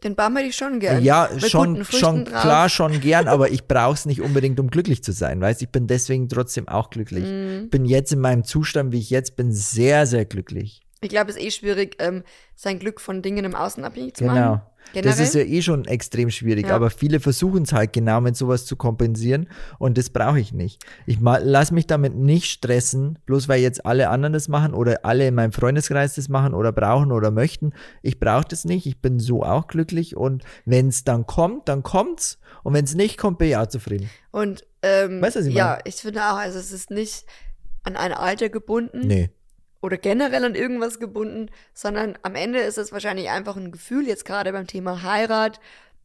Den Baum hätte ich schon gern. ja, Mit schon, schon drauf. klar, schon gern, aber ich brauche es nicht unbedingt, um glücklich zu sein. Weißt ich bin deswegen trotzdem auch glücklich. Ich bin jetzt in meinem Zustand, wie ich jetzt bin, sehr, sehr glücklich. Ich glaube, es ist eh schwierig, ähm, sein Glück von Dingen im Außen abhängig zu Genau. machen. Das ist ja eh schon extrem schwierig, Ja. aber viele versuchen es halt genau mit sowas zu kompensieren und das brauche ich nicht. Ich ma- lass mich damit nicht stressen, bloß weil jetzt alle anderen das machen oder alle in meinem Freundeskreis das machen oder brauchen oder möchten. Ich brauche das nicht, ich bin so auch glücklich und wenn es dann kommt, dann kommt's und wenn es nicht kommt, bin ich auch zufrieden. Und ähm, Weißt du, was ich ja, meine? ich finde auch, also es ist nicht an ein Alter gebunden Nee, oder generell an irgendwas gebunden, sondern am Ende ist es wahrscheinlich einfach ein Gefühl, jetzt gerade beim Thema Heirat,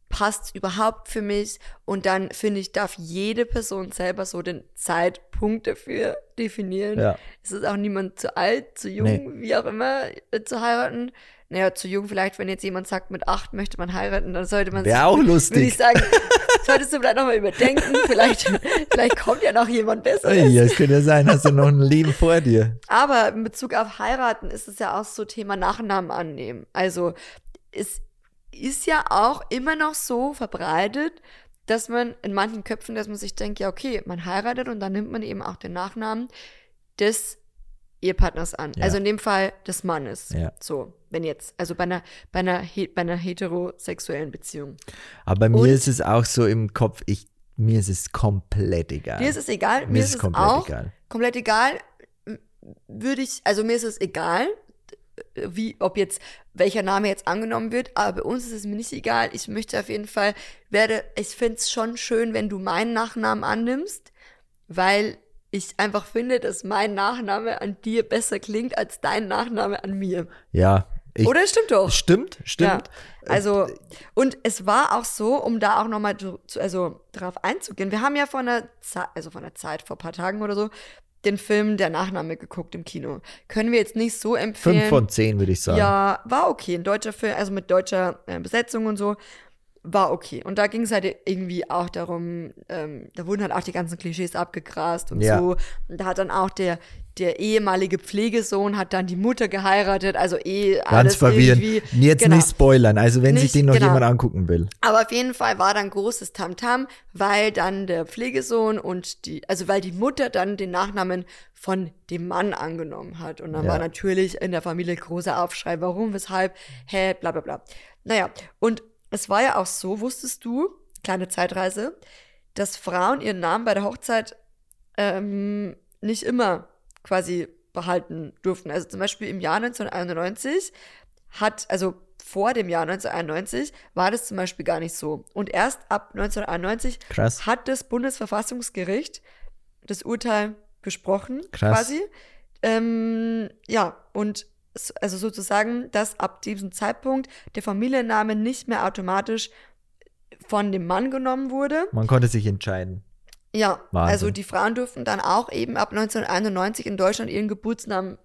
passt überhaupt für mich und dann finde ich, darf jede Person selber so den Zeitpunkt dafür definieren. ja. Es ist auch niemand zu alt, zu jung, Nee. wie auch immer, äh, zu heiraten. Naja, zu jung vielleicht, wenn jetzt jemand sagt, mit acht möchte man heiraten, dann sollte man Wäre auch würde ich lustig. sagen, solltest du vielleicht nochmal überdenken. Vielleicht, vielleicht kommt ja noch jemand Besseres. Ja, es könnte ja sein, hast du noch ein Leben vor dir. Aber in Bezug auf heiraten ist es ja auch so Thema Nachnamen annehmen. Also es ist ja auch immer noch so verbreitet, dass man in manchen Köpfen, dass man sich denkt, ja okay, man heiratet und dann nimmt man eben auch den Nachnamen des Ehepartners an. Ja. Also in dem Fall des Mannes. Ja. So, wenn jetzt, also bei einer, bei einer, bei einer heterosexuellen Beziehung. Aber bei mir Und- ist es auch so im Kopf, ich, mir ist es komplett egal. Mir ist es egal, mir, Mir ist, es komplett auch egal. komplett egal. Würde ich, also mir ist es egal, wie, ob jetzt, welcher Name jetzt angenommen wird, aber bei uns ist es mir nicht egal. Ich möchte auf jeden Fall, werde, ich finde es schon schön, wenn du meinen Nachnamen annimmst, weil ich einfach finde, dass mein Nachname an dir besser klingt als dein Nachname an mir. Ja. Ich, Oder stimmt doch? Stimmt, stimmt. Ja, also, und es war auch so, um da auch nochmal also drauf einzugehen. Wir haben ja vor einer Zeit, also vor einer Zeit, vor ein paar Tagen oder so, den Film Der Nachname geguckt im Kino. Können wir jetzt nicht so empfehlen. Fünf von zehn, würde ich sagen. Ja, war okay. Ein deutscher Film, also mit deutscher äh, Besetzung und so, war okay. Und da ging es halt irgendwie auch darum, ähm, da wurden halt auch die ganzen Klischees abgegrast und Ja. so. Und da hat dann auch der, der ehemalige Pflegesohn hat dann die Mutter geheiratet, also eh Ganz alles verwirrend. irgendwie. Jetzt genau. nicht spoilern, also wenn sich Nicht- den noch genau. jemand angucken will. Aber auf jeden Fall war dann großes Tamtam, weil dann der Pflegesohn und die, also weil die Mutter dann den Nachnamen von dem Mann angenommen hat. Und dann Ja. war natürlich in der Familie großer Aufschrei, warum, weshalb, hä, bla bla bla. Naja, und es war ja auch so, wusstest du, kleine Zeitreise, dass Frauen ihren Namen bei der Hochzeit ähm, nicht immer quasi behalten durften. Also zum Beispiel im Jahr 1991 hat, also vor dem Jahr 1991 war das zum Beispiel gar nicht so. Und erst ab 1991 Krass. hat das Bundesverfassungsgericht das Urteil gesprochen, Krass. quasi. Ähm, ja, und also sozusagen, dass ab diesem Zeitpunkt der Familienname nicht mehr automatisch von dem Mann genommen wurde. Man konnte sich entscheiden. Ja, Wahnsinn. also die Frauen durften dann auch eben ab 1991 in Deutschland ihren Geburtsnamen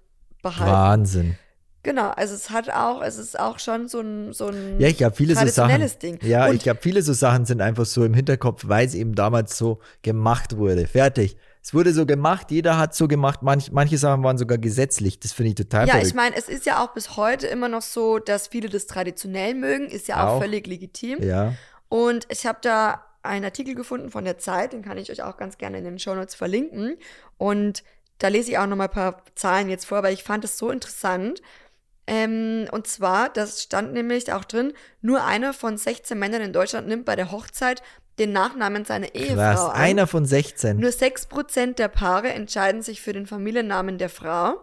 behalten. Wahnsinn. Genau, also es hat auch, es ist auch schon so ein, so ein Ja, ich glaube, viele so Sachen. traditionelles Ding. Ja, Und ich glaube, viele so Sachen sind einfach so im Hinterkopf, weil es eben damals so gemacht wurde. Fertig. Es wurde so gemacht, jeder hat so gemacht. Manch, manche Sachen waren sogar gesetzlich. Das finde ich total Ja, verrückt. ich meine, es ist ja auch bis heute immer noch so, dass viele das traditionell mögen, ist ja auch, Auch. völlig legitim. ja, Und ich habe da einen Artikel gefunden von der Zeit, den kann ich euch auch ganz gerne in den Shownotes verlinken. Und da lese ich auch noch mal ein paar Zahlen jetzt vor, weil ich fand es so interessant. Ähm, und zwar, das stand nämlich auch drin, nur einer von 16 Männern in Deutschland nimmt bei der Hochzeit den Nachnamen seiner Ehefrau krass. Einer von 16. Nur 6% der Paare entscheiden sich für den Familiennamen der Frau.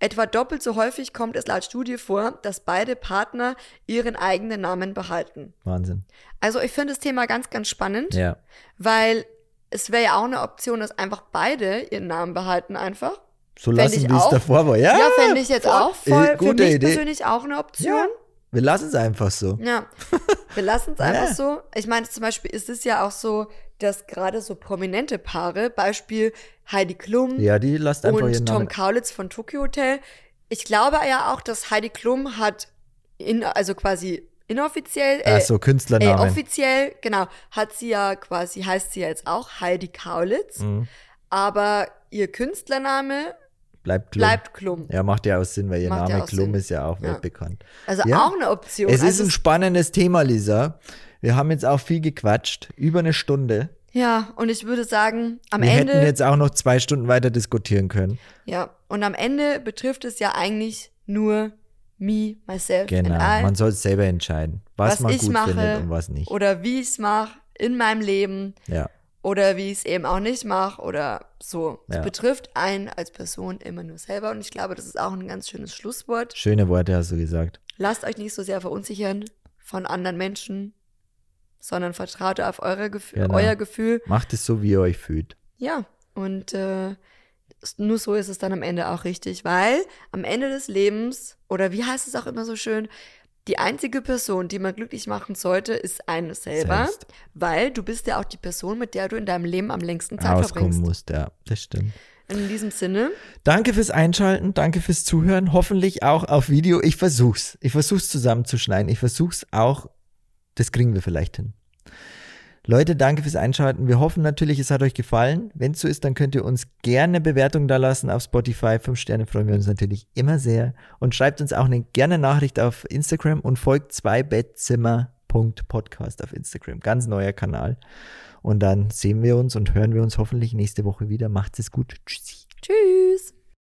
Etwa doppelt so häufig kommt es laut Studie vor, dass beide Partner ihren eigenen Namen behalten. Wahnsinn. Also ich finde das Thema ganz, ganz spannend, Ja. weil es wäre ja auch eine Option, dass einfach beide ihren Namen behalten einfach. So Fänd lassen, wie es davor war. Ja, Ja, fände ich jetzt voll. auch voll Äh, für mich Idee. persönlich auch eine Option. Wir lassen es einfach so. Ja, wir lassen es einfach Ja. so. Ich meine, zum Beispiel ist es ja auch so, dass gerade so prominente Paare, Beispiel Heidi Klum Ja, die lasst einfach und Tom Namen. Kaulitz von Tokyo Hotel. Ich glaube ja auch, dass Heidi Klum hat, in, also quasi inoffiziell, äh, Ach so, äh, Künstlernamen. offiziell, genau, hat sie ja quasi, heißt sie ja jetzt auch Heidi Kaulitz, Mhm. aber ihr Künstlername Bleibt Klum. bleibt Klum. Ja, macht ja auch Sinn, weil ihr Macht ja Name auch Klum Sinn. ist ja auch Ja. weltbekannt. Also Ja. auch eine Option. Es ist also ein spannendes Thema, Lisa. Wir haben jetzt auch viel gequatscht, über eine Stunde. ja, und ich würde sagen, am Wir Ende, hätten jetzt auch noch zwei Stunden weiter diskutieren können. ja, und am Ende betrifft es ja eigentlich nur me, myself Genau, and I. man soll es selber entscheiden, was, Was man ich gut mache findet und was nicht. oder wie ich es mache in meinem Leben Ja, oder wie ich es eben auch nicht mache oder so. Es Ja. betrifft einen als Person immer nur selber und ich glaube, das ist auch ein ganz schönes Schlusswort. schöne Worte hast du gesagt. Lasst euch nicht so sehr verunsichern von anderen Menschen, sondern vertraut auf eure Gef Genau. euer Gefühl. Macht es so, wie ihr euch fühlt. Ja, und äh, nur so ist es dann am Ende auch richtig, weil am Ende des Lebens, oder wie heißt es auch immer so schön, die einzige Person, die man glücklich machen sollte, ist eine selber, Selbst. weil du bist ja auch die Person, mit der du in deinem Leben am längsten Zeit Auskommen verbringst. musst, ja, das stimmt. In diesem Sinne, Danke fürs Einschalten, danke fürs Zuhören. Hoffentlich auch auf Video. Ich versuch's. Ich versuch's zusammenzuschneiden. Ich versuch's auch. Das kriegen wir vielleicht hin. Leute, danke fürs Einschalten. Wir hoffen natürlich, es hat euch gefallen. Wenn es so ist, dann könnt ihr uns gerne Bewertung da lassen auf Spotify. Fünf Sterne freuen wir uns natürlich immer sehr. Und schreibt uns auch eine gerne Nachricht auf Instagram und folgt zweibettzimmer.podcast auf Instagram. Ganz neuer Kanal. Und dann sehen wir uns und hören wir uns hoffentlich nächste Woche wieder. Macht's es gut. Tschüssi. tschüss.